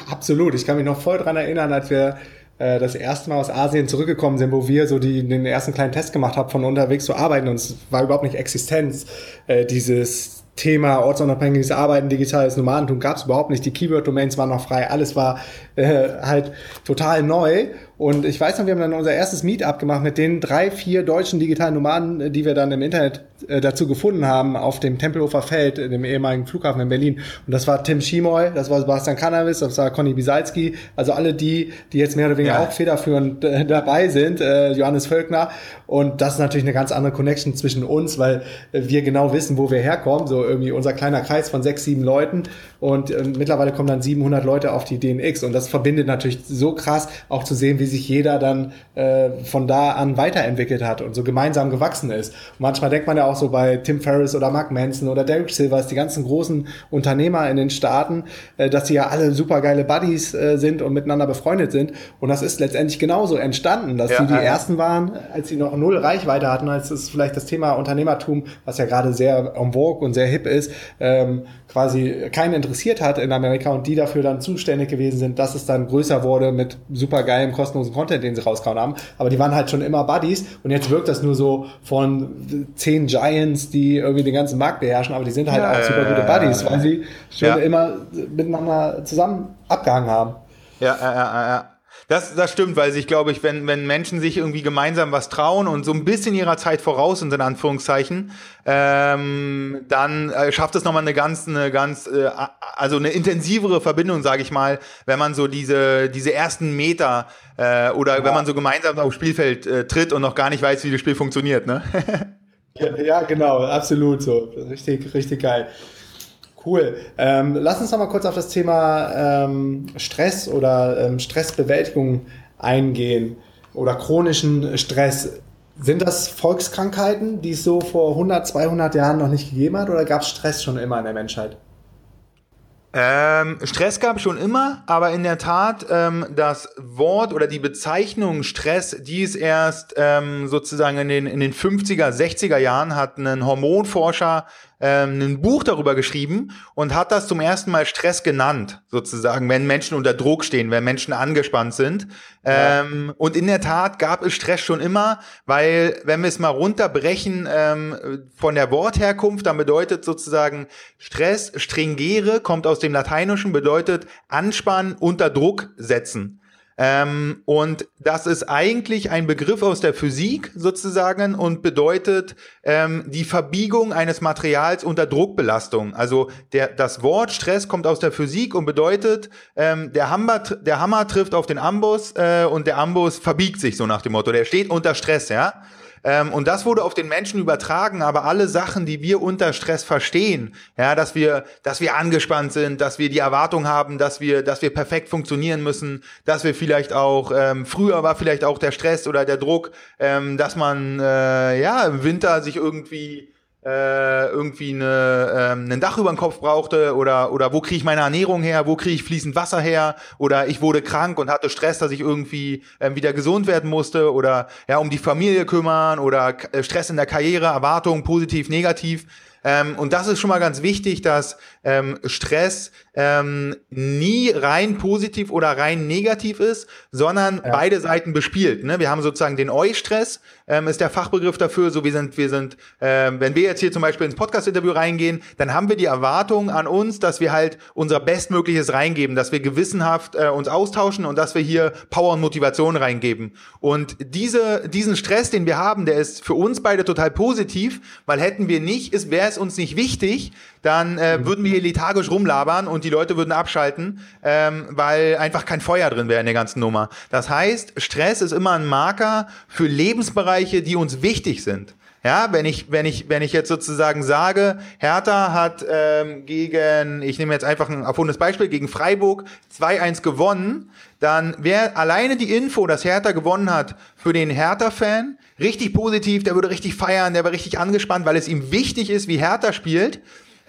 Speaker 1: Absolut. Ich kann mich noch voll dran erinnern, als wir äh, das erste Mal aus Asien zurückgekommen sind, wo wir so die, den ersten kleinen Test gemacht haben, von unterwegs zu arbeiten. Und es war überhaupt nicht Existenz, äh, dieses Thema ortsunabhängiges Arbeiten, digitales Nomadentum gab es überhaupt nicht. Die Keyword-Domains waren noch frei, alles war äh, halt total neu. Und ich weiß noch, wir haben dann unser erstes Meetup gemacht mit den drei, vier deutschen digitalen Nomaden, die wir dann im Internet äh, dazu gefunden haben, auf dem Tempelhofer Feld, dem ehemaligen Flughafen in Berlin. Und das war Tim Schimoy, das war Sebastian Cannabis, das war Conny Bisalski, also alle die, die jetzt mehr oder weniger ja. auch federführend äh, dabei sind, äh, Johannes Völkner. Und das ist natürlich eine ganz andere Connection zwischen uns, weil äh, wir genau wissen, wo wir herkommen. So irgendwie unser kleiner Kreis von sechs, sieben Leuten. Und äh, mittlerweile kommen dann 700 Leute auf die DNX. Und das verbindet natürlich so krass, auch zu sehen, wie sich jeder dann äh, von da an weiterentwickelt hat und so gemeinsam gewachsen ist. Und manchmal denkt man ja auch so bei Tim Ferriss oder Mark Manson oder Derek Silvers, die ganzen großen Unternehmer in den Staaten, äh, dass sie ja alle super geile Buddies äh, sind und miteinander befreundet sind. Und das ist letztendlich genauso entstanden, dass ja, die die ja. ersten waren, als sie noch null Reichweite hatten, als es vielleicht das Thema Unternehmertum, was ja gerade sehr en vogue und sehr hip ist, ähm, quasi keinen interessiert hat in Amerika und die dafür dann zuständig gewesen sind, dass es dann größer wurde mit super geilem kostenlosen Content, den sie rausgehauen haben. Aber die waren halt schon immer Buddies und jetzt wirkt das nur so von zehn Giants, die irgendwie den ganzen Markt beherrschen, aber die sind halt ja, auch super gute Buddies, weil sie schon immer miteinander zusammen abgehangen haben.
Speaker 3: Ja, ja, ja, ja. Das, das stimmt, weil sich, glaube ich, wenn, wenn Menschen sich irgendwie gemeinsam was trauen und so ein bisschen ihrer Zeit voraus sind, in Anführungszeichen, ähm, dann äh, schafft es nochmal eine ganz, eine ganz, äh, also eine intensivere Verbindung, sage ich mal, wenn man so diese, diese ersten Meter äh, oder ja. wenn man so gemeinsam aufs Spielfeld äh, tritt und noch gar nicht weiß, wie das Spiel funktioniert, ne?
Speaker 1: ja, ja, genau, absolut so. Richtig, richtig geil. Cool. Ähm, lass uns noch mal kurz auf das Thema ähm, Stress oder ähm, Stressbewältigung eingehen oder chronischen Stress. Sind das Volkskrankheiten, die es so vor 100, 200 Jahren noch nicht gegeben hat oder gab es Stress schon immer in der Menschheit?
Speaker 3: Ähm, Stress gab es schon immer, aber in der Tat ähm, das Wort oder die Bezeichnung Stress, die ist erst ähm, sozusagen in den, in den 50er, 60er Jahren, hat ein Hormonforscher ähm, ein Buch darüber geschrieben und hat das zum ersten Mal Stress genannt, sozusagen, wenn Menschen unter Druck stehen, wenn Menschen angespannt sind. Ja. Ähm, und in der Tat gab es Stress schon immer, weil, wenn wir es mal runterbrechen ähm, von der Wortherkunft, dann bedeutet sozusagen Stress, stringere, kommt aus dem Lateinischen, bedeutet anspannen, unter Druck setzen. Ähm, und das ist eigentlich ein Begriff aus der Physik sozusagen und bedeutet ähm, die Verbiegung eines Materials unter Druckbelastung. Also der, das Wort Stress kommt aus der Physik und bedeutet, ähm, der, Hammer, der Hammer trifft auf den Amboss äh, und der Amboss verbiegt sich so nach dem Motto. Der steht unter Stress, ja. Ähm, und das wurde auf den Menschen übertragen, aber alle Sachen, die wir unter Stress verstehen, ja, dass wir, dass wir angespannt sind, dass wir die Erwartung haben, dass wir, dass wir perfekt funktionieren müssen, dass wir vielleicht auch, ähm, früher war vielleicht auch der Stress oder der Druck, ähm, dass man äh, ja im Winter sich irgendwie äh, irgendwie eine, ähm, ein Dach über den Kopf brauchte oder, oder wo kriege ich meine Ernährung her, wo kriege ich fließend Wasser her oder ich wurde krank und hatte Stress, dass ich irgendwie ähm, wieder gesund werden musste oder ja um die Familie kümmern oder äh, Stress in der Karriere, Erwartungen, positiv, negativ. Ähm, und das ist schon mal ganz wichtig, dass ähm, Stress ähm, nie rein positiv oder rein negativ ist, sondern ja. beide Seiten bespielt. Ne? Wir haben sozusagen den Eu-Stress, ähm, ist der Fachbegriff dafür. So, wir sind, wir sind, ähm, wenn wir jetzt hier zum Beispiel ins Podcast-Interview reingehen, dann haben wir die Erwartung an uns, dass wir halt unser Bestmögliches reingeben, dass wir gewissenhaft äh, uns austauschen und dass wir hier Power und Motivation reingeben. Und diese, diesen Stress, den wir haben, der ist für uns beide total positiv, weil hätten wir nicht, wäre es uns nicht wichtig, dann äh, würden wir hier lethargisch rumlabern und die Leute würden abschalten, ähm, weil einfach kein Feuer drin wäre in der ganzen Nummer. Das heißt, Stress ist immer ein Marker für Lebensbereiche, die uns wichtig sind. Ja, wenn ich, wenn ich, wenn ich jetzt sozusagen sage, Hertha hat ähm, gegen, ich nehme jetzt einfach ein erfundenes Beispiel, gegen Freiburg 2-1 gewonnen, dann wäre alleine die Info, dass Hertha gewonnen hat, für den Hertha-Fan richtig positiv, der würde richtig feiern, der wäre richtig angespannt, weil es ihm wichtig ist, wie Hertha spielt.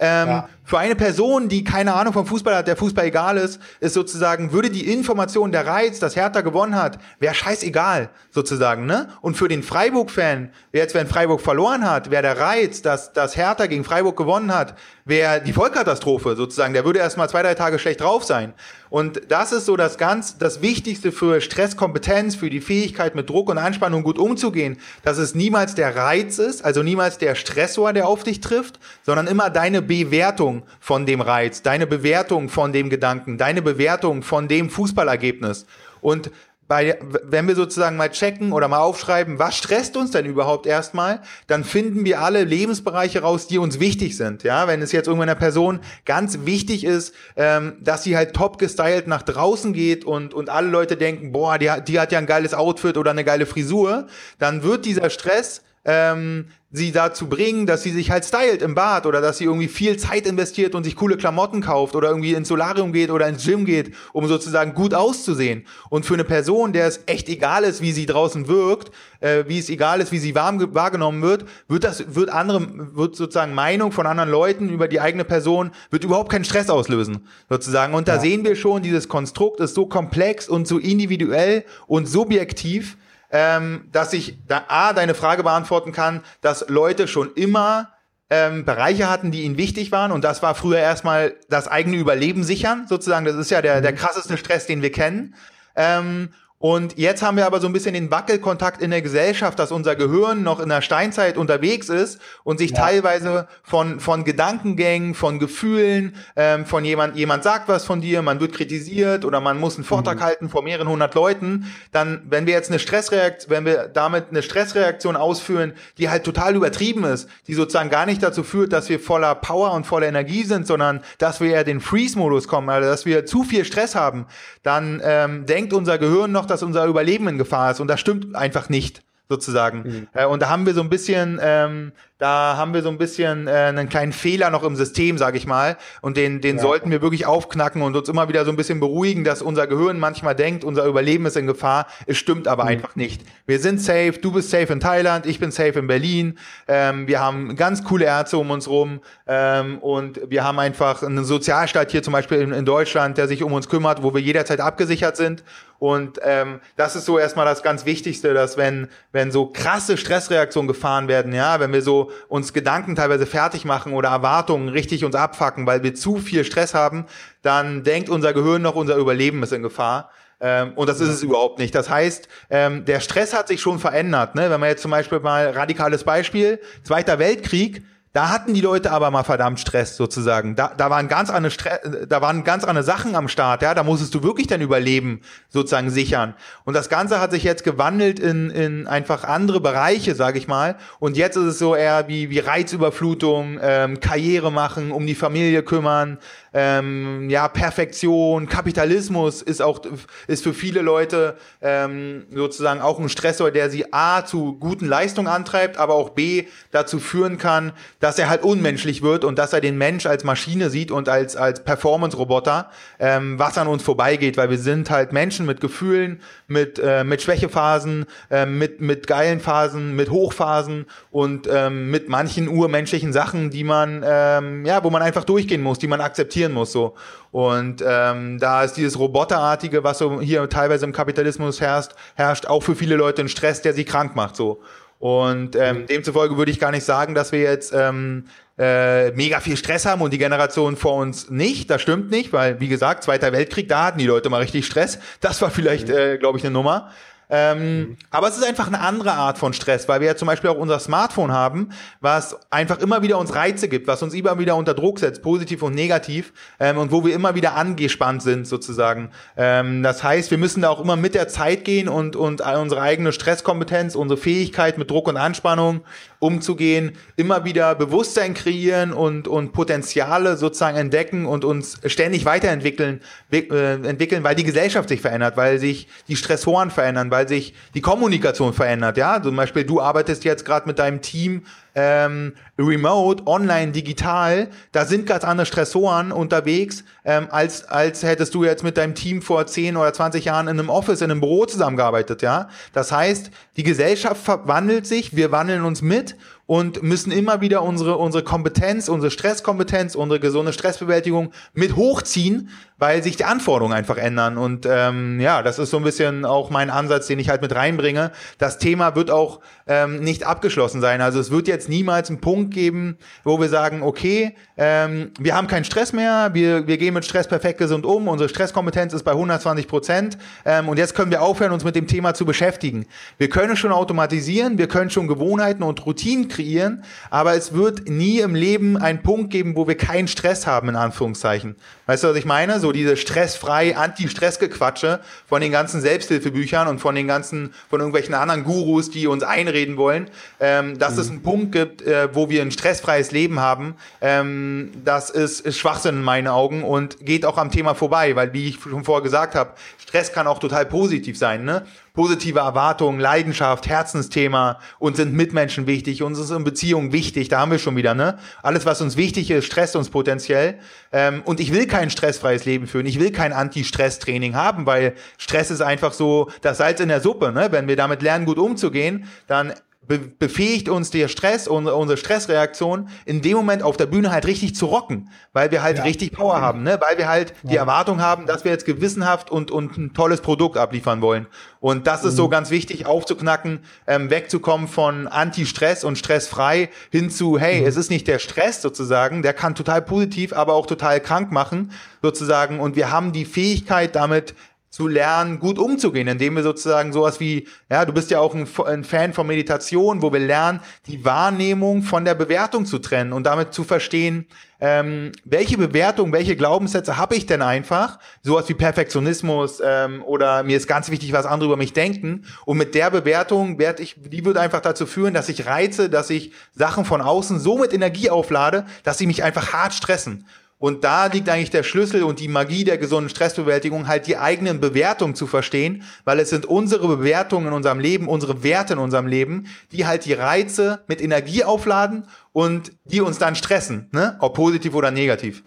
Speaker 3: Um, ähm, ja. Für eine Person, die keine Ahnung vom Fußball hat, der Fußball egal ist, ist sozusagen, würde die Information, der Reiz, dass Hertha gewonnen hat, wäre scheißegal, sozusagen, ne? Und für den Freiburg-Fan, jetzt wenn Freiburg verloren hat, wäre der Reiz, dass, dass Hertha gegen Freiburg gewonnen hat, wäre die Vollkatastrophe, sozusagen. Der würde erst mal zwei, drei Tage schlecht drauf sein. Und das ist so das ganz, das Wichtigste für Stresskompetenz, für die Fähigkeit, mit Druck und Anspannung gut umzugehen, dass es niemals der Reiz ist, also niemals der Stressor, der auf dich trifft, sondern immer deine Bewertung von dem Reiz, deine Bewertung von dem Gedanken, deine Bewertung von dem Fußballergebnis. Und bei, wenn wir sozusagen mal checken oder mal aufschreiben, was stresst uns denn überhaupt erstmal, dann finden wir alle Lebensbereiche raus, die uns wichtig sind. Ja, wenn es jetzt irgendeiner Person ganz wichtig ist, ähm, dass sie halt top gestylt nach draußen geht und, und alle Leute denken, boah, die, die hat ja ein geiles Outfit oder eine geile Frisur, dann wird dieser Stress ähm, sie dazu bringen, dass sie sich halt stylt im Bad oder dass sie irgendwie viel Zeit investiert und sich coole Klamotten kauft oder irgendwie ins Solarium geht oder ins Gym geht, um sozusagen gut auszusehen. Und für eine Person, der es echt egal ist, wie sie draußen wirkt, äh, wie es egal ist, wie sie warm wahrgenommen wird, wird das, wird andere, wird sozusagen Meinung von anderen Leuten über die eigene Person, wird überhaupt keinen Stress auslösen, sozusagen. Und da ja. sehen wir schon, dieses Konstrukt ist so komplex und so individuell und subjektiv, ähm, dass ich da A, deine Frage beantworten kann, dass Leute schon immer ähm, Bereiche hatten, die ihnen wichtig waren. Und das war früher erstmal das eigene Überleben sichern, sozusagen. Das ist ja der, der mhm. krasseste Stress, den wir kennen. Ähm, und jetzt haben wir aber so ein bisschen den Wackelkontakt in der Gesellschaft, dass unser Gehirn noch in der Steinzeit unterwegs ist und sich ja. teilweise von, von Gedankengängen, von Gefühlen, ähm, von jemand, jemand sagt was von dir, man wird kritisiert oder man muss einen Vortrag mhm. halten vor mehreren hundert Leuten, dann, wenn wir jetzt eine Stressreaktion, wenn wir damit eine Stressreaktion ausführen, die halt total übertrieben ist, die sozusagen gar nicht dazu führt, dass wir voller Power und voller Energie sind, sondern dass wir eher den Freeze-Modus kommen, also dass wir zu viel Stress haben, dann ähm, denkt unser Gehirn noch, dass unser Überleben in Gefahr ist. Und das stimmt einfach nicht sozusagen. Mhm. Äh, und da haben wir so ein bisschen ähm, da haben wir so ein bisschen äh, einen kleinen Fehler noch im System, sage ich mal. Und den, den ja. sollten wir wirklich aufknacken und uns immer wieder so ein bisschen beruhigen, dass unser Gehirn manchmal denkt, unser Überleben ist in Gefahr. Es stimmt aber mhm. einfach nicht. Wir sind safe, du bist safe in Thailand, ich bin safe in Berlin. Ähm, wir haben ganz coole Ärzte um uns rum ähm, und wir haben einfach einen Sozialstaat hier zum Beispiel in, in Deutschland, der sich um uns kümmert, wo wir jederzeit abgesichert sind. Und ähm, das ist so erstmal das ganz Wichtigste, dass wenn, wenn so krasse Stressreaktionen gefahren werden, ja, wenn wir so uns Gedanken teilweise fertig machen oder Erwartungen richtig uns abfacken, weil wir zu viel Stress haben, dann denkt unser Gehirn noch, unser Überleben ist in Gefahr. Ähm, und das ist es überhaupt nicht. Das heißt, ähm, der Stress hat sich schon verändert. Ne? Wenn man jetzt zum Beispiel mal radikales Beispiel, Zweiter Weltkrieg, da hatten die Leute aber mal verdammt Stress sozusagen. Da, da waren ganz andere Stress, da waren ganz andere Sachen am Start, ja. Da musstest du wirklich dein Überleben sozusagen sichern. Und das Ganze hat sich jetzt gewandelt in, in einfach andere Bereiche, sage ich mal. Und jetzt ist es so eher wie, wie Reizüberflutung, ähm, Karriere machen, um die Familie kümmern, ähm, ja, Perfektion, Kapitalismus ist auch ist für viele Leute ähm, sozusagen auch ein Stressor, der sie A zu guten Leistungen antreibt, aber auch B dazu führen kann, dass er halt unmenschlich wird und dass er den Mensch als Maschine sieht und als als Performance-Roboter, ähm, was an uns vorbeigeht, weil wir sind halt Menschen mit Gefühlen, mit äh, mit Schwächephasen, äh, mit mit geilen Phasen, mit Hochphasen und ähm, mit manchen urmenschlichen Sachen, die man ähm, ja, wo man einfach durchgehen muss, die man akzeptieren muss. So. Und ähm, da ist dieses Roboterartige, was so hier teilweise im Kapitalismus herrscht, herrscht auch für viele Leute ein Stress, der sie krank macht. So. Und ähm, mhm. demzufolge würde ich gar nicht sagen, dass wir jetzt ähm, äh, mega viel Stress haben und die Generation vor uns nicht. Das stimmt nicht, weil, wie gesagt, Zweiter Weltkrieg, da hatten die Leute mal richtig Stress. Das war vielleicht, mhm. äh, glaube ich, eine Nummer. Ähm, mhm. Aber es ist einfach eine andere Art von Stress, weil wir ja zum Beispiel auch unser Smartphone haben, was einfach immer wieder uns Reize gibt, was uns immer wieder unter Druck setzt, positiv und negativ, ähm, und wo wir immer wieder angespannt sind sozusagen. Ähm, das heißt, wir müssen da auch immer mit der Zeit gehen und, und unsere eigene Stresskompetenz, unsere Fähigkeit mit Druck und Anspannung umzugehen, immer wieder Bewusstsein kreieren und, und Potenziale sozusagen entdecken und uns ständig weiterentwickeln, äh, entwickeln, weil die Gesellschaft sich verändert, weil sich die Stressoren verändern, weil sich die Kommunikation verändert. Ja, zum Beispiel du arbeitest jetzt gerade mit deinem Team ähm, remote, online, digital, da sind ganz andere Stressoren unterwegs, ähm, als, als hättest du jetzt mit deinem Team vor 10 oder 20 Jahren in einem Office, in einem Büro zusammengearbeitet, ja. Das heißt, die Gesellschaft verwandelt sich, wir wandeln uns mit und müssen immer wieder unsere, unsere Kompetenz, unsere Stresskompetenz, unsere gesunde Stressbewältigung mit hochziehen, weil sich die Anforderungen einfach ändern. Und ähm, ja, das ist so ein bisschen auch mein Ansatz, den ich halt mit reinbringe. Das Thema wird auch ähm, nicht abgeschlossen sein. Also es wird jetzt niemals einen Punkt geben, wo wir sagen, okay, ähm, wir haben keinen Stress mehr, wir, wir gehen mit Stress perfekt gesund um, unsere Stresskompetenz ist bei 120 Prozent ähm, und jetzt können wir aufhören, uns mit dem Thema zu beschäftigen. Wir können schon automatisieren, wir können schon Gewohnheiten und Routinen kreieren, aber es wird nie im Leben einen Punkt geben, wo wir keinen Stress haben, in Anführungszeichen. Weißt du, was ich meine? So so diese stressfrei Anti-Stress-Gequatsche von den ganzen Selbsthilfebüchern und von den ganzen, von irgendwelchen anderen Gurus, die uns einreden wollen, ähm, dass mhm. es einen Punkt gibt, äh, wo wir ein stressfreies Leben haben. Ähm, das ist, ist Schwachsinn in meinen Augen und geht auch am Thema vorbei, weil wie ich schon vorher gesagt habe, Stress kann auch total positiv sein, ne? Positive Erwartungen, Leidenschaft, Herzensthema, uns sind Mitmenschen wichtig, uns ist in Beziehung wichtig, da haben wir schon wieder, ne? Alles, was uns wichtig ist, stresst uns potenziell. Ähm, und ich will kein stressfreies Leben führen, ich will kein Anti-Stress-Training haben, weil Stress ist einfach so das Salz in der Suppe, ne? Wenn wir damit lernen, gut umzugehen, dann be befähigt uns der Stress, unsere, unsere Stressreaktion in dem Moment auf der Bühne halt richtig zu rocken, weil wir halt ja. richtig Power haben, ne? weil wir halt ja. die Erwartung haben, dass wir jetzt gewissenhaft und, und ein tolles Produkt abliefern wollen. Und das ist mhm. so ganz wichtig aufzuknacken, ähm, wegzukommen von Anti-Stress und stressfrei hin zu, hey, mhm. es ist nicht der Stress sozusagen, der kann total positiv, aber auch total krank machen sozusagen. Und wir haben die Fähigkeit damit zu lernen, gut umzugehen, indem wir sozusagen sowas wie, ja, du bist ja auch ein, ein, Fan von Meditation, wo wir lernen, die Wahrnehmung von der Bewertung zu trennen und damit zu verstehen, ähm, welche Bewertung, welche Glaubenssätze habe ich denn einfach, sowas wie Perfektionismus ähm, oder mir ist ganz wichtig, was andere über mich denken. Und mit der Bewertung werde ich, die wird einfach dazu führen, dass ich reize, dass ich Sachen von außen so mit Energie auflade, dass sie mich einfach hart stressen und da liegt eigentlich der Schlüssel und die Magie der gesunden Stressbewältigung, halt die eigenen Bewertungen zu verstehen, weil es sind unsere Bewertungen in unserem Leben, unsere Werte in unserem Leben, die halt die Reize mit Energie aufladen und die uns dann stressen, ne? ob positiv oder negativ.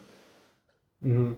Speaker 1: Mhm.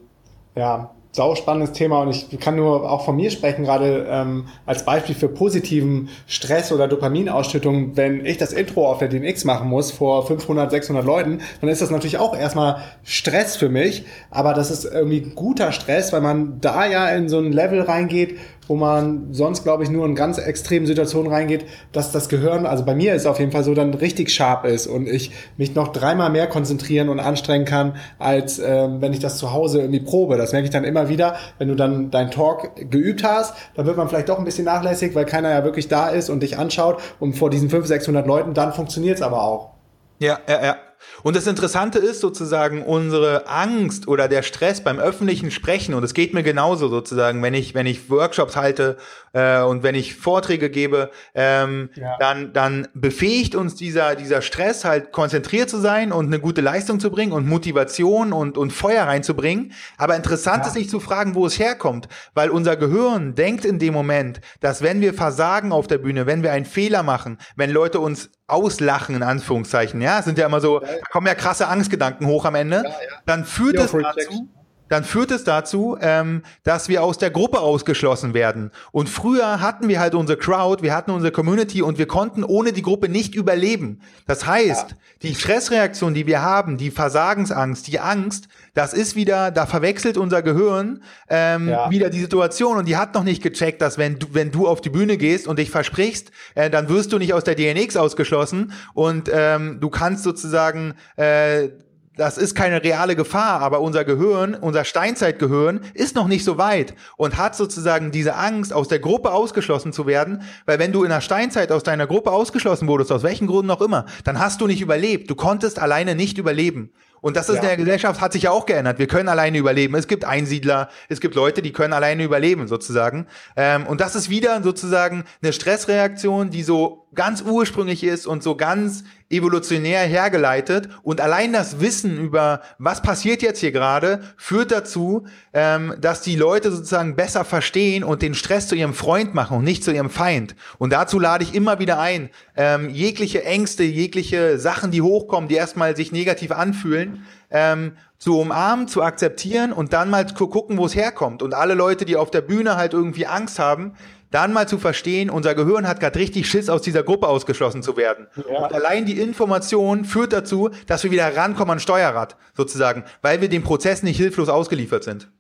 Speaker 1: Ja, sau spannendes Thema und ich kann nur auch von mir sprechen, gerade ähm, als Beispiel für positiven Stress oder Dopaminausschüttung, wenn ich das Intro auf der DMX machen muss vor 500, 600 Leuten, dann ist das natürlich auch erstmal Stress für mich, aber das ist irgendwie guter Stress, weil man da ja in so ein Level reingeht, wo man sonst, glaube ich, nur in ganz extremen Situationen reingeht, dass das Gehirn, also bei mir ist es auf jeden Fall so, dann richtig scharf ist und ich mich noch dreimal mehr konzentrieren und anstrengen kann, als ähm, wenn ich das zu Hause irgendwie probe. Das merke ich dann immer wieder, wenn du dann deinen Talk geübt hast, dann wird man vielleicht doch ein bisschen nachlässig, weil keiner ja wirklich da ist und dich anschaut und vor diesen 500, 600 Leuten, dann funktioniert es aber auch.
Speaker 3: Ja, ja, ja. Und das Interessante ist sozusagen unsere Angst oder der Stress beim öffentlichen Sprechen. Und es geht mir genauso sozusagen, wenn ich, wenn ich Workshops halte äh, und wenn ich Vorträge gebe, ähm, ja. dann, dann befähigt uns dieser, dieser Stress halt konzentriert zu sein und eine gute Leistung zu bringen und Motivation und, und Feuer reinzubringen. Aber interessant ja. ist sich zu fragen, wo es herkommt, weil unser Gehirn denkt in dem Moment, dass wenn wir versagen auf der Bühne, wenn wir einen Fehler machen, wenn Leute uns auslachen, in Anführungszeichen, ja, sind ja immer so, da kommen ja krasse Angstgedanken hoch am Ende, ja, ja. dann führt es dazu, dann führt es dazu, ähm, dass wir aus der Gruppe ausgeschlossen werden. Und früher hatten wir halt unsere Crowd, wir hatten unsere Community und wir konnten ohne die Gruppe nicht überleben. Das heißt, ja. die Stressreaktion, die wir haben, die Versagensangst, die Angst, das ist wieder, da verwechselt unser Gehirn ähm, ja. wieder die Situation und die hat noch nicht gecheckt, dass wenn du, wenn du auf die Bühne gehst und dich versprichst, äh, dann wirst du nicht aus der DNX ausgeschlossen und ähm, du kannst sozusagen äh, das ist keine reale Gefahr, aber unser Gehirn, unser Steinzeitgehirn ist noch nicht so weit und hat sozusagen diese Angst, aus der Gruppe ausgeschlossen zu werden, weil wenn du in der Steinzeit aus deiner Gruppe ausgeschlossen wurdest, aus welchen Gründen auch immer, dann hast du nicht überlebt. Du konntest alleine nicht überleben. Und das ist ja. in der Gesellschaft hat sich ja auch geändert. Wir können alleine überleben. Es gibt Einsiedler, es gibt Leute, die können alleine überleben, sozusagen. Ähm, und das ist wieder sozusagen eine Stressreaktion, die so ganz ursprünglich ist und so ganz evolutionär hergeleitet. Und allein das Wissen über, was passiert jetzt hier gerade, führt dazu, ähm, dass die Leute sozusagen besser verstehen und den Stress zu ihrem Freund machen und nicht zu ihrem Feind. Und dazu lade ich immer wieder ein, ähm, jegliche Ängste, jegliche Sachen, die hochkommen, die erstmal sich negativ anfühlen, ähm, zu umarmen, zu akzeptieren und dann mal gucken, wo es herkommt. Und alle Leute, die auf der Bühne halt irgendwie Angst haben, dann mal zu verstehen, unser Gehirn hat gerade richtig Schiss, aus dieser Gruppe ausgeschlossen zu werden. Ja. Und allein die Information führt dazu, dass wir wieder rankommen an Steuerrad, sozusagen, weil wir dem Prozess nicht hilflos ausgeliefert sind.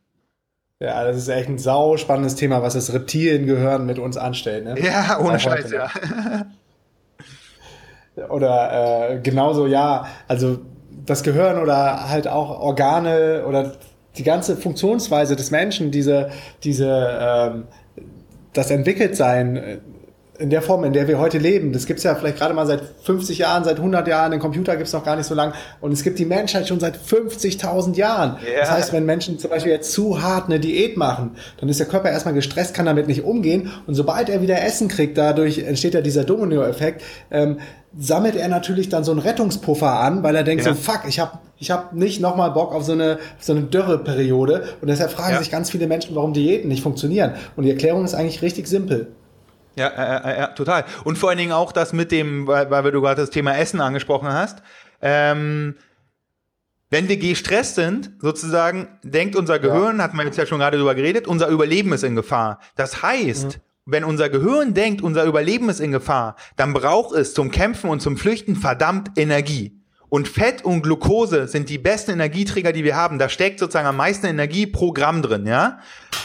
Speaker 1: Ja, das ist echt ein sau spannendes Thema, was das Reptiliengehirn mit uns anstellt. Ne?
Speaker 3: Ja, ohne Scheiß, ja.
Speaker 1: oder äh, genauso, ja, also das Gehirn oder halt auch Organe oder die ganze Funktionsweise des Menschen, diese, diese, ähm, das Entwickeltsein in der Form, in der wir heute leben, das gibt es ja vielleicht gerade mal seit 50 Jahren, seit 100 Jahren, den Computer gibt es noch gar nicht so lange und es gibt die Menschheit schon seit 50.000 Jahren. Ja. Das heißt, wenn Menschen zum Beispiel jetzt zu hart eine Diät machen, dann ist der Körper erstmal gestresst, kann damit nicht umgehen und sobald er wieder Essen kriegt, dadurch entsteht ja dieser Domino-Effekt, ähm, sammelt er natürlich dann so einen Rettungspuffer an, weil er denkt ja. so, fuck, ich habe ich hab nicht nochmal Bock auf so eine, auf so eine Dürreperiode und deshalb fragen ja. sich ganz viele Menschen, warum Diäten nicht funktionieren und die Erklärung ist eigentlich richtig simpel.
Speaker 3: Ja, äh, äh, ja, total. Und vor allen Dingen auch das mit dem, weil, weil du gerade das Thema Essen angesprochen hast. Ähm, wenn wir gestresst sind, sozusagen, denkt unser Gehirn, ja. hat man jetzt ja schon gerade drüber geredet, unser Überleben ist in Gefahr. Das heißt, mhm. wenn unser Gehirn denkt, unser Überleben ist in Gefahr, dann braucht es zum Kämpfen und zum Flüchten verdammt Energie. Und Fett und Glucose sind die besten Energieträger, die wir haben. Da steckt sozusagen am meisten Energie pro Gramm drin, ja?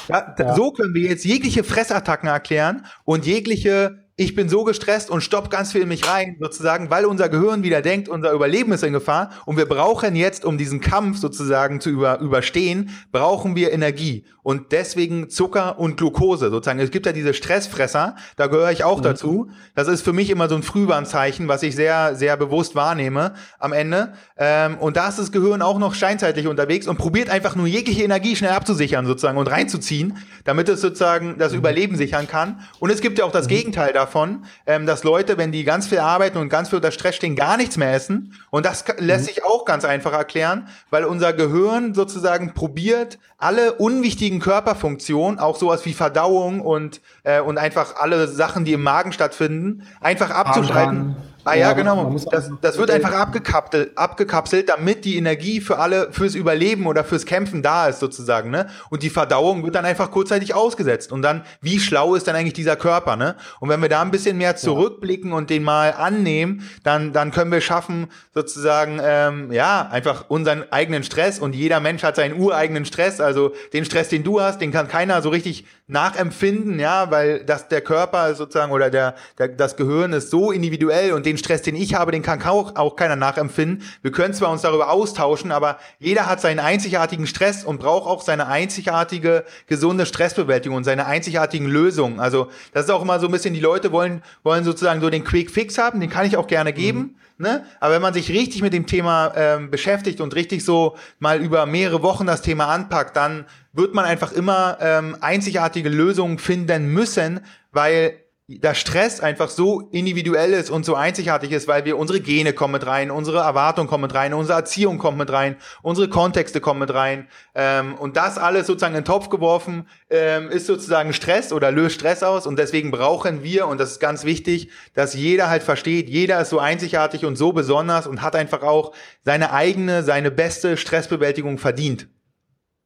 Speaker 3: ja, ja. So können wir jetzt jegliche Fressattacken erklären und jegliche ich bin so gestresst und stopp ganz viel in mich rein, sozusagen, weil unser Gehirn wieder denkt, unser Überleben ist in Gefahr und wir brauchen jetzt, um diesen Kampf sozusagen zu über, überstehen, brauchen wir Energie und deswegen Zucker und Glucose sozusagen. Es gibt ja diese Stressfresser, da gehöre ich auch mhm. dazu. Das ist für mich immer so ein Frühwarnzeichen, was ich sehr, sehr bewusst wahrnehme am Ende. Ähm, und da ist das Gehirn auch noch scheinzeitlich unterwegs und probiert einfach nur jegliche Energie schnell abzusichern sozusagen und reinzuziehen, damit es sozusagen das mhm. Überleben sichern kann. Und es gibt ja auch das mhm. Gegenteil davon, ähm, dass Leute, wenn die ganz viel arbeiten und ganz viel unter Stress stehen, gar nichts mehr essen. Und das lässt mhm. sich auch ganz einfach erklären, weil unser Gehirn sozusagen probiert, alle unwichtigen Körperfunktionen, auch sowas wie Verdauung und, äh, und einfach alle Sachen, die im Magen stattfinden, einfach abzuschalten. Ah ja, ja genau. Das, das wird einfach abgekapselt, abgekapselt, damit die Energie für alle, fürs Überleben oder fürs Kämpfen da ist sozusagen, ne? Und die Verdauung wird dann einfach kurzzeitig ausgesetzt. Und dann, wie schlau ist dann eigentlich dieser Körper, ne? Und wenn wir da ein bisschen mehr zurückblicken und den mal annehmen, dann, dann können wir schaffen, sozusagen, ähm, ja, einfach unseren eigenen Stress und jeder Mensch hat seinen ureigenen Stress, also den Stress, den du hast, den kann keiner so richtig nachempfinden, ja, weil das der Körper sozusagen oder der, der das Gehirn ist so individuell und den Stress, den ich habe, den kann auch, auch keiner nachempfinden. Wir können zwar uns darüber austauschen, aber jeder hat seinen einzigartigen Stress und braucht auch seine einzigartige gesunde Stressbewältigung und seine einzigartigen Lösungen. Also das ist auch immer so ein bisschen, die Leute wollen wollen sozusagen so den Quick Fix haben, den kann ich auch gerne geben. Mhm. Ne? Aber wenn man sich richtig mit dem Thema ähm, beschäftigt und richtig so mal über mehrere Wochen das Thema anpackt, dann wird man einfach immer ähm, einzigartige Lösungen finden müssen, weil der Stress einfach so individuell ist und so einzigartig ist, weil wir unsere Gene kommen mit rein, unsere Erwartungen kommen mit rein, unsere Erziehung kommt mit rein, unsere Kontexte kommen mit rein ähm, und das alles sozusagen in den Topf geworfen ähm, ist sozusagen Stress oder löst Stress aus und deswegen brauchen wir und das ist ganz wichtig, dass jeder halt versteht, jeder ist so einzigartig und so besonders und hat einfach auch seine eigene, seine beste Stressbewältigung verdient.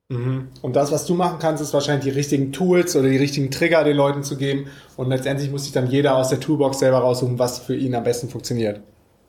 Speaker 1: Mhm. Und das, was du machen kannst, ist wahrscheinlich die richtigen Tools oder die richtigen Trigger den Leuten zu geben. Und letztendlich muss sich dann jeder aus der Toolbox selber raussuchen, was für ihn am besten funktioniert.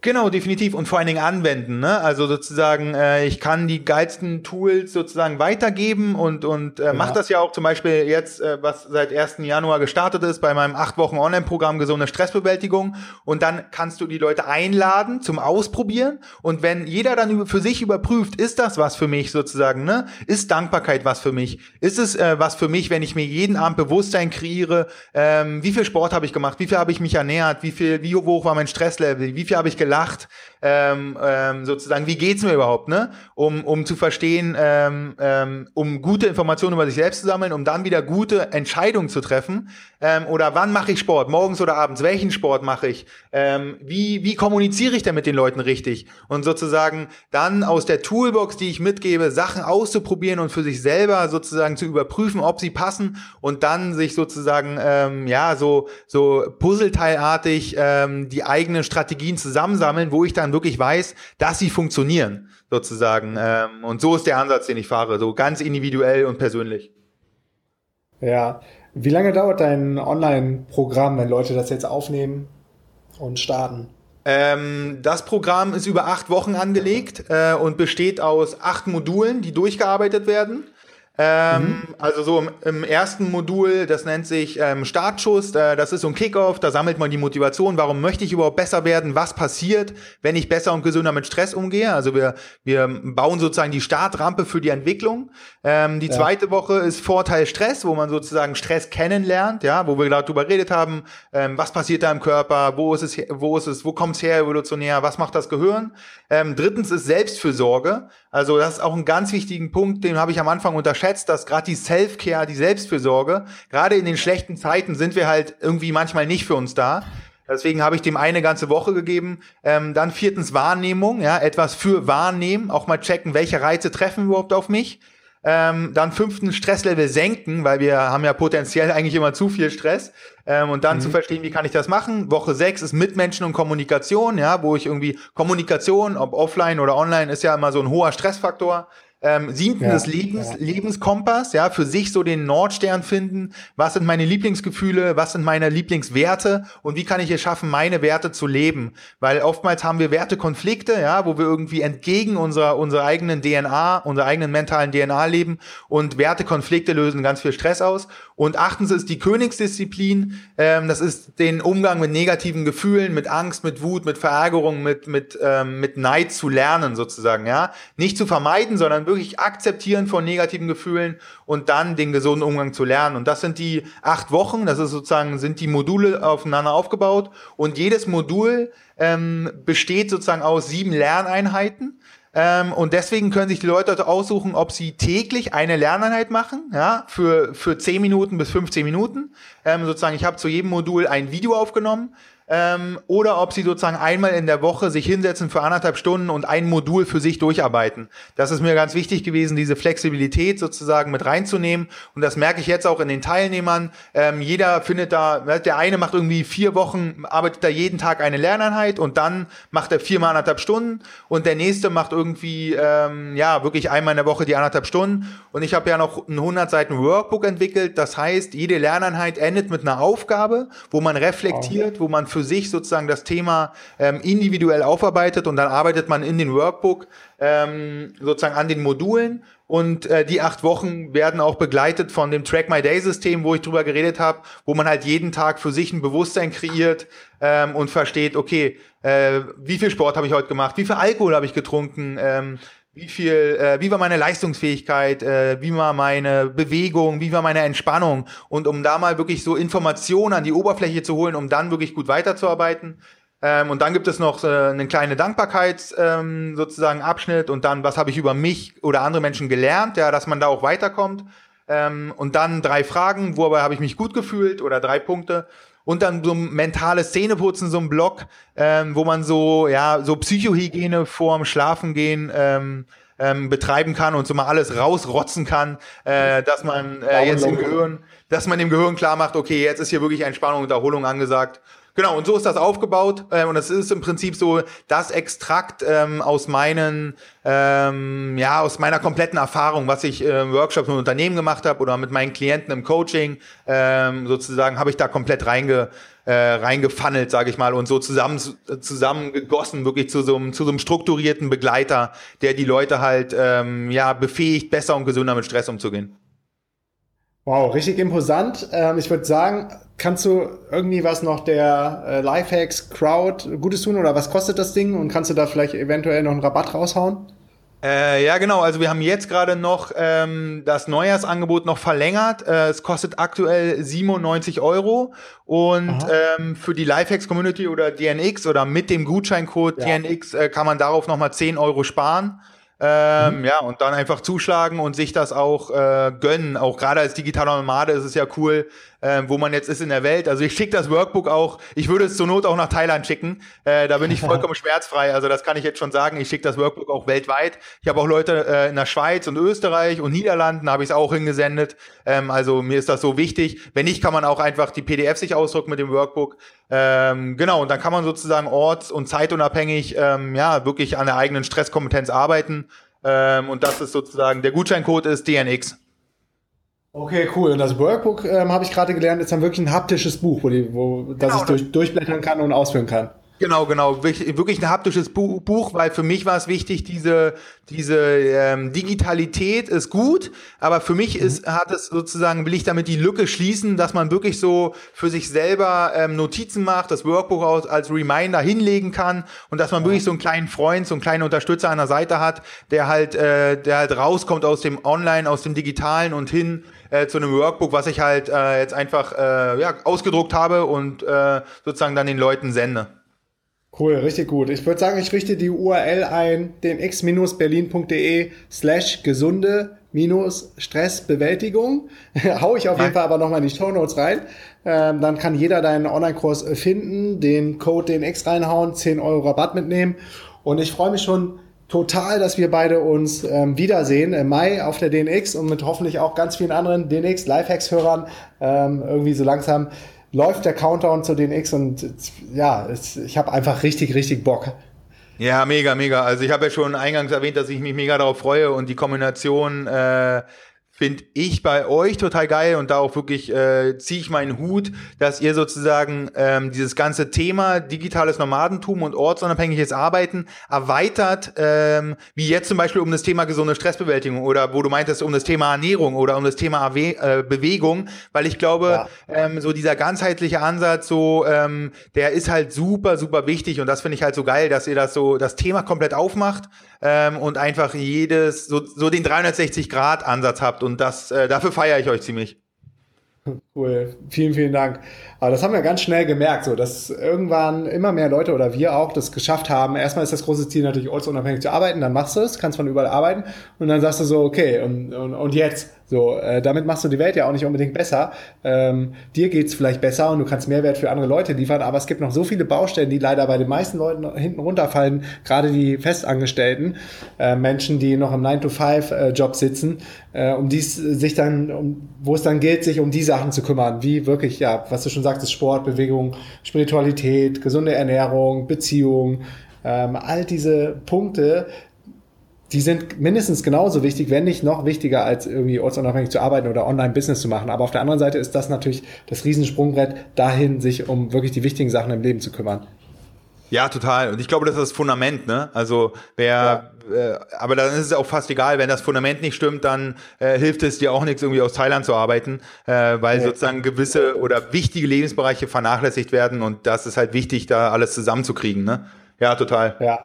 Speaker 3: Genau, definitiv und vor allen Dingen anwenden. Ne? Also sozusagen, äh, ich kann die geilsten Tools sozusagen weitergeben und und äh, ja. mache das ja auch zum Beispiel jetzt, äh, was seit 1. Januar gestartet ist, bei meinem acht Wochen Online-Programm gesunde Stressbewältigung. Und dann kannst du die Leute einladen zum Ausprobieren. Und wenn jeder dann für sich überprüft, ist das was für mich sozusagen, ne? Ist Dankbarkeit was für mich? Ist es äh, was für mich, wenn ich mir jeden Abend Bewusstsein kreiere? Ähm, wie viel Sport habe ich gemacht? Wie viel habe ich mich ernährt? Wie viel, wie hoch war mein Stresslevel? Wie viel habe ich gelacht? Gelacht, ähm, ähm, sozusagen, wie geht's mir überhaupt, ne? Um, um zu verstehen, ähm, ähm, um gute Informationen über sich selbst zu sammeln, um dann wieder gute Entscheidungen zu treffen. Ähm, oder wann mache ich Sport? Morgens oder abends? Welchen Sport mache ich? Ähm, wie, wie kommuniziere ich denn mit den Leuten richtig? Und sozusagen dann aus der Toolbox, die ich mitgebe, Sachen auszuprobieren und für sich selber sozusagen zu überprüfen, ob sie passen und dann sich sozusagen ähm, ja so so Puzzleteilartig ähm, die eigenen Strategien zusammensammeln, wo ich dann wirklich weiß, dass sie funktionieren sozusagen. Ähm, und so ist der Ansatz, den ich fahre, so ganz individuell und persönlich.
Speaker 1: Ja, wie lange dauert dein Online-Programm, wenn Leute das jetzt aufnehmen und starten?
Speaker 3: Ähm, das Programm ist über acht Wochen angelegt äh, und besteht aus acht Modulen, die durchgearbeitet werden. Ähm, mhm. Also so im, im, ersten Modul, das nennt sich ähm, Startschuss, äh, das ist so ein Kickoff, da sammelt man die Motivation, warum möchte ich überhaupt besser werden, was passiert, wenn ich besser und gesünder mit Stress umgehe. Also wir, wir bauen sozusagen die Startrampe für die Entwicklung. Ähm, die ja. zweite Woche ist Vorteil Stress, wo man sozusagen Stress kennenlernt, ja, wo wir gerade drüber geredet haben, ähm, was passiert da im Körper, wo ist es, wo ist es, wo kommt es her evolutionär, was macht das Gehirn. Ähm, drittens ist Selbstfürsorge. Also das ist auch ein ganz wichtigen Punkt, den habe ich am Anfang unterschätzt, dass gerade die Self-Care, die Selbstfürsorge, gerade in den schlechten Zeiten sind wir halt irgendwie manchmal nicht für uns da. Deswegen habe ich dem eine ganze Woche gegeben. Ähm, dann viertens Wahrnehmung, ja, etwas für wahrnehmen, auch mal checken, welche Reize treffen überhaupt auf mich. Ähm, dann fünftens Stresslevel senken, weil wir haben ja potenziell eigentlich immer zu viel Stress. Ähm, und dann mhm. zu verstehen, wie kann ich das machen. Woche sechs ist Mitmenschen und Kommunikation, ja, wo ich irgendwie Kommunikation, ob offline oder online, ist ja immer so ein hoher Stressfaktor ähm, siebten ja, des Lebens, ja. Lebenskompass, ja, für sich so den Nordstern finden. Was sind meine Lieblingsgefühle? Was sind meine Lieblingswerte? Und wie kann ich es schaffen, meine Werte zu leben? Weil oftmals haben wir Wertekonflikte, ja, wo wir irgendwie entgegen unserer, unserer eigenen DNA, unserer eigenen mentalen DNA leben und Wertekonflikte lösen ganz viel Stress aus. Und achtens ist die Königsdisziplin, ähm, das ist den Umgang mit negativen Gefühlen, mit Angst, mit Wut, mit Verärgerung, mit, mit, ähm, mit Neid zu lernen sozusagen, ja. Nicht zu vermeiden, sondern wirklich akzeptieren von negativen Gefühlen und dann den gesunden Umgang zu lernen. Und das sind die acht Wochen, das ist sozusagen, sind die Module aufeinander aufgebaut und jedes Modul ähm, besteht sozusagen aus sieben Lerneinheiten. Ähm, und deswegen können sich die Leute aussuchen, ob sie täglich eine Lerneinheit machen, ja, für, für 10 Minuten bis 15 Minuten. Ähm, sozusagen, ich habe zu jedem Modul ein Video aufgenommen ähm, oder ob sie sozusagen einmal in der Woche sich hinsetzen für anderthalb Stunden und ein Modul für sich durcharbeiten. Das ist mir ganz wichtig gewesen, diese Flexibilität sozusagen mit reinzunehmen. Und das merke ich jetzt auch in den Teilnehmern. Ähm, jeder findet da, der eine macht irgendwie vier Wochen, arbeitet da jeden Tag eine Lerneinheit und dann macht er viermal anderthalb Stunden und der nächste macht irgendwie, ähm, ja, wirklich einmal in der Woche die anderthalb Stunden. Und ich habe ja noch ein 100 Seiten Workbook entwickelt. Das heißt, jede Lerneinheit endet mit einer Aufgabe, wo man reflektiert, wo man für sich sozusagen das Thema ähm, individuell aufarbeitet und dann arbeitet man in den Workbook ähm, sozusagen an den Modulen. Und äh, die acht Wochen werden auch begleitet von dem Track My Day System, wo ich drüber geredet habe, wo man halt jeden Tag für sich ein Bewusstsein kreiert ähm, und versteht, okay, äh, wie viel Sport habe ich heute gemacht, wie viel Alkohol habe ich getrunken, ähm, wie viel, äh, wie war meine Leistungsfähigkeit, äh, wie war meine Bewegung, wie war meine Entspannung und um da mal wirklich so Informationen an die Oberfläche zu holen, um dann wirklich gut weiterzuarbeiten. Ähm, und dann gibt es noch äh, eine kleine Dankbarkeits ähm, sozusagen Abschnitt und dann, was habe ich über mich oder andere Menschen gelernt, ja, dass man da auch weiterkommt. Ähm, und dann drei Fragen, wobei habe ich mich gut gefühlt oder drei Punkte und dann so ein mentales Zähneputzen, so ein Block, ähm, wo man so, ja, so Psychohygiene vorm Schlafengehen ähm, ähm, betreiben kann und so mal alles rausrotzen kann, äh, dass man äh, jetzt im Gehirn, dass man dem Gehirn klar macht, okay, jetzt ist hier wirklich Entspannung und Erholung angesagt Genau, und so ist das aufgebaut. Äh, und das ist im Prinzip so das Extrakt ähm, aus meinen, ähm, ja, aus meiner kompletten Erfahrung, was ich äh, Workshops mit Unternehmen gemacht habe oder mit meinen Klienten im Coaching, ähm, sozusagen, habe ich da komplett reinge, äh, reingefunnelt, sage ich mal, und so zusammen zusammengegossen, wirklich zu so, einem, zu so einem strukturierten Begleiter, der die Leute halt ähm, ja befähigt, besser und gesünder mit Stress umzugehen.
Speaker 1: Wow, richtig imposant. Ähm, ich würde sagen, kannst du irgendwie was noch der äh, Lifehacks Crowd Gutes tun oder was kostet das Ding und kannst du da vielleicht eventuell noch einen Rabatt raushauen?
Speaker 3: Äh, ja, genau. Also wir haben jetzt gerade noch ähm, das Neujahrsangebot noch verlängert. Äh, es kostet aktuell 97 Euro und ähm, für die Lifehacks Community oder DNX oder mit dem Gutscheincode ja. DNX äh, kann man darauf nochmal 10 Euro sparen. Ähm, mhm. Ja, und dann einfach zuschlagen und sich das auch äh, gönnen. Auch gerade als digitaler Nomade ist es ja cool, äh, wo man jetzt ist in der Welt. Also ich schicke das Workbook auch, ich würde es zur Not auch nach Thailand schicken. Äh, da bin ich [LAUGHS] vollkommen schmerzfrei. Also das kann ich jetzt schon sagen. Ich schicke das Workbook auch weltweit. Ich habe auch Leute äh, in der Schweiz und Österreich und Niederlanden habe ich es auch hingesendet. Ähm, also mir ist das so wichtig. Wenn nicht, kann man auch einfach die PDF sich ausdrucken mit dem Workbook. Ähm, genau, und dann kann man sozusagen orts- und zeitunabhängig ähm, ja wirklich an der eigenen Stresskompetenz arbeiten. Ähm, und das ist sozusagen, der Gutscheincode ist DNX.
Speaker 1: Okay, cool. Und das Workbook ähm, habe ich gerade gelernt, ist dann wirklich ein haptisches Buch, wo, die, wo genau, das ich durch, durchblättern kann und ausführen kann.
Speaker 3: Genau, genau. Wirklich ein haptisches Buch, weil für mich war es wichtig, diese, diese ähm, Digitalität ist gut, aber für mich ist, mhm. hat es sozusagen, will ich damit die Lücke schließen, dass man wirklich so für sich selber ähm, Notizen macht, das Workbook aus, als Reminder hinlegen kann und dass man wirklich so einen kleinen Freund, so einen kleinen Unterstützer an der Seite hat, der halt, äh, der halt rauskommt aus dem Online, aus dem Digitalen und hin äh, zu einem Workbook, was ich halt äh, jetzt einfach äh, ja, ausgedruckt habe und äh, sozusagen dann den Leuten sende.
Speaker 1: Cool, richtig gut. Ich würde sagen, ich richte die URL ein, den x-berlin.de slash gesunde minus Stressbewältigung. [LAUGHS] Hau ich auf jeden Fall aber nochmal in die Show Notes rein. Ähm, dann kann jeder deinen Online-Kurs finden, den Code den X reinhauen, 10 Euro Rabatt mitnehmen. Und ich freue mich schon total, dass wir beide uns ähm, wiedersehen im Mai auf der DNX und mit hoffentlich auch ganz vielen anderen DNX Lifehacks-Hörern ähm, irgendwie so langsam läuft der Countdown zu den X und ja, es, ich habe einfach richtig, richtig Bock.
Speaker 3: Ja, mega, mega. Also ich habe ja schon eingangs erwähnt, dass ich mich mega darauf freue und die Kombination äh, finde ich bei euch total geil und da auch wirklich äh, ziehe ich meinen Hut, dass ihr sozusagen ähm, dieses ganze Thema digitales Nomadentum und ortsunabhängiges Arbeiten erweitert, ähm, wie jetzt zum Beispiel um das Thema gesunde Stressbewältigung oder wo du meintest um das Thema Ernährung oder um das Thema äh, Bewegung, weil ich glaube, ja. ähm, so dieser ganzheitliche Ansatz, so ähm, der ist halt super, super wichtig und das finde ich halt so geil, dass ihr das so das Thema komplett aufmacht ähm, und einfach jedes, so, so den 360-Grad-Ansatz habt. Und das, äh, dafür feiere ich euch ziemlich.
Speaker 1: Cool, vielen, vielen Dank. Aber das haben wir ganz schnell gemerkt, so dass irgendwann immer mehr Leute oder wir auch das geschafft haben. Erstmal ist das große Ziel natürlich ortsunabhängig zu arbeiten, dann machst du es, kannst von überall arbeiten und dann sagst du so, okay, und, und, und jetzt? So, äh, damit machst du die Welt ja auch nicht unbedingt besser. Ähm, dir geht's vielleicht besser und du kannst Mehrwert für andere Leute liefern, aber es gibt noch so viele Baustellen, die leider bei den meisten Leuten hinten runterfallen, gerade die Festangestellten, äh, Menschen, die noch im 9-to-5-Job äh, sitzen, äh, um dies sich dann, um, wo es dann gilt, sich um die Sachen zu kümmern, wie wirklich, ja, was du schon sagtest, Sport, Bewegung, Spiritualität, gesunde Ernährung, Beziehung, ähm, all diese Punkte, die sind mindestens genauso wichtig, wenn nicht noch wichtiger, als irgendwie ortsunabhängig zu arbeiten oder Online-Business zu machen. Aber auf der anderen Seite ist das natürlich das Riesensprungbrett dahin, sich um wirklich die wichtigen Sachen im Leben zu kümmern.
Speaker 3: Ja, total. Und ich glaube, das ist das Fundament, ne? Also wer, ja. äh, aber dann ist es auch fast egal, wenn das Fundament nicht stimmt, dann äh, hilft es dir auch nichts, irgendwie aus Thailand zu arbeiten, äh, weil nee. sozusagen gewisse oder wichtige Lebensbereiche vernachlässigt werden und das ist halt wichtig, da alles zusammenzukriegen, ne? Ja, total.
Speaker 1: Ja.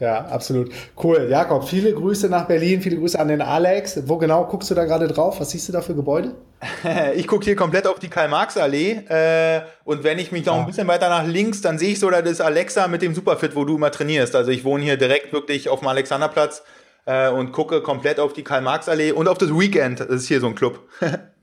Speaker 1: Ja, absolut. Cool. Jakob, viele Grüße nach Berlin, viele Grüße an den Alex. Wo genau guckst du da gerade drauf? Was siehst du da für Gebäude? [LAUGHS]
Speaker 3: ich gucke hier komplett auf die Karl-Marx-Allee. Äh, und wenn ich mich noch ah. ein bisschen weiter nach links, dann sehe ich so, da ist Alexa mit dem Superfit, wo du immer trainierst. Also ich wohne hier direkt wirklich auf dem Alexanderplatz äh, und gucke komplett auf die Karl-Marx-Allee und auf das Weekend. Das ist hier so ein Club. [LAUGHS]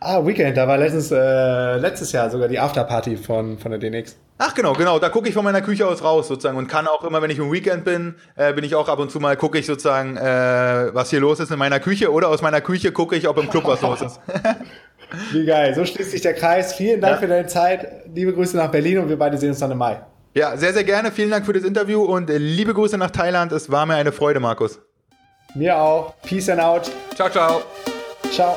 Speaker 1: ah, Weekend, da war letztens, äh, letztes Jahr sogar die Afterparty von, von der DNX.
Speaker 3: Ach genau, genau. Da gucke ich von meiner Küche aus raus sozusagen und kann auch immer, wenn ich im Weekend bin, äh, bin ich auch ab und zu mal gucke ich sozusagen, äh, was hier los ist in meiner Küche oder aus meiner Küche gucke ich, ob im Club was los ist. [LAUGHS]
Speaker 1: Wie geil. So schließt sich der Kreis. Vielen Dank ja. für deine Zeit. Liebe Grüße nach Berlin und wir beide sehen uns dann im Mai.
Speaker 3: Ja, sehr, sehr gerne. Vielen Dank für das Interview und liebe Grüße nach Thailand. Es war mir eine Freude, Markus.
Speaker 1: Mir auch. Peace and out.
Speaker 3: Ciao, ciao.
Speaker 1: Ciao.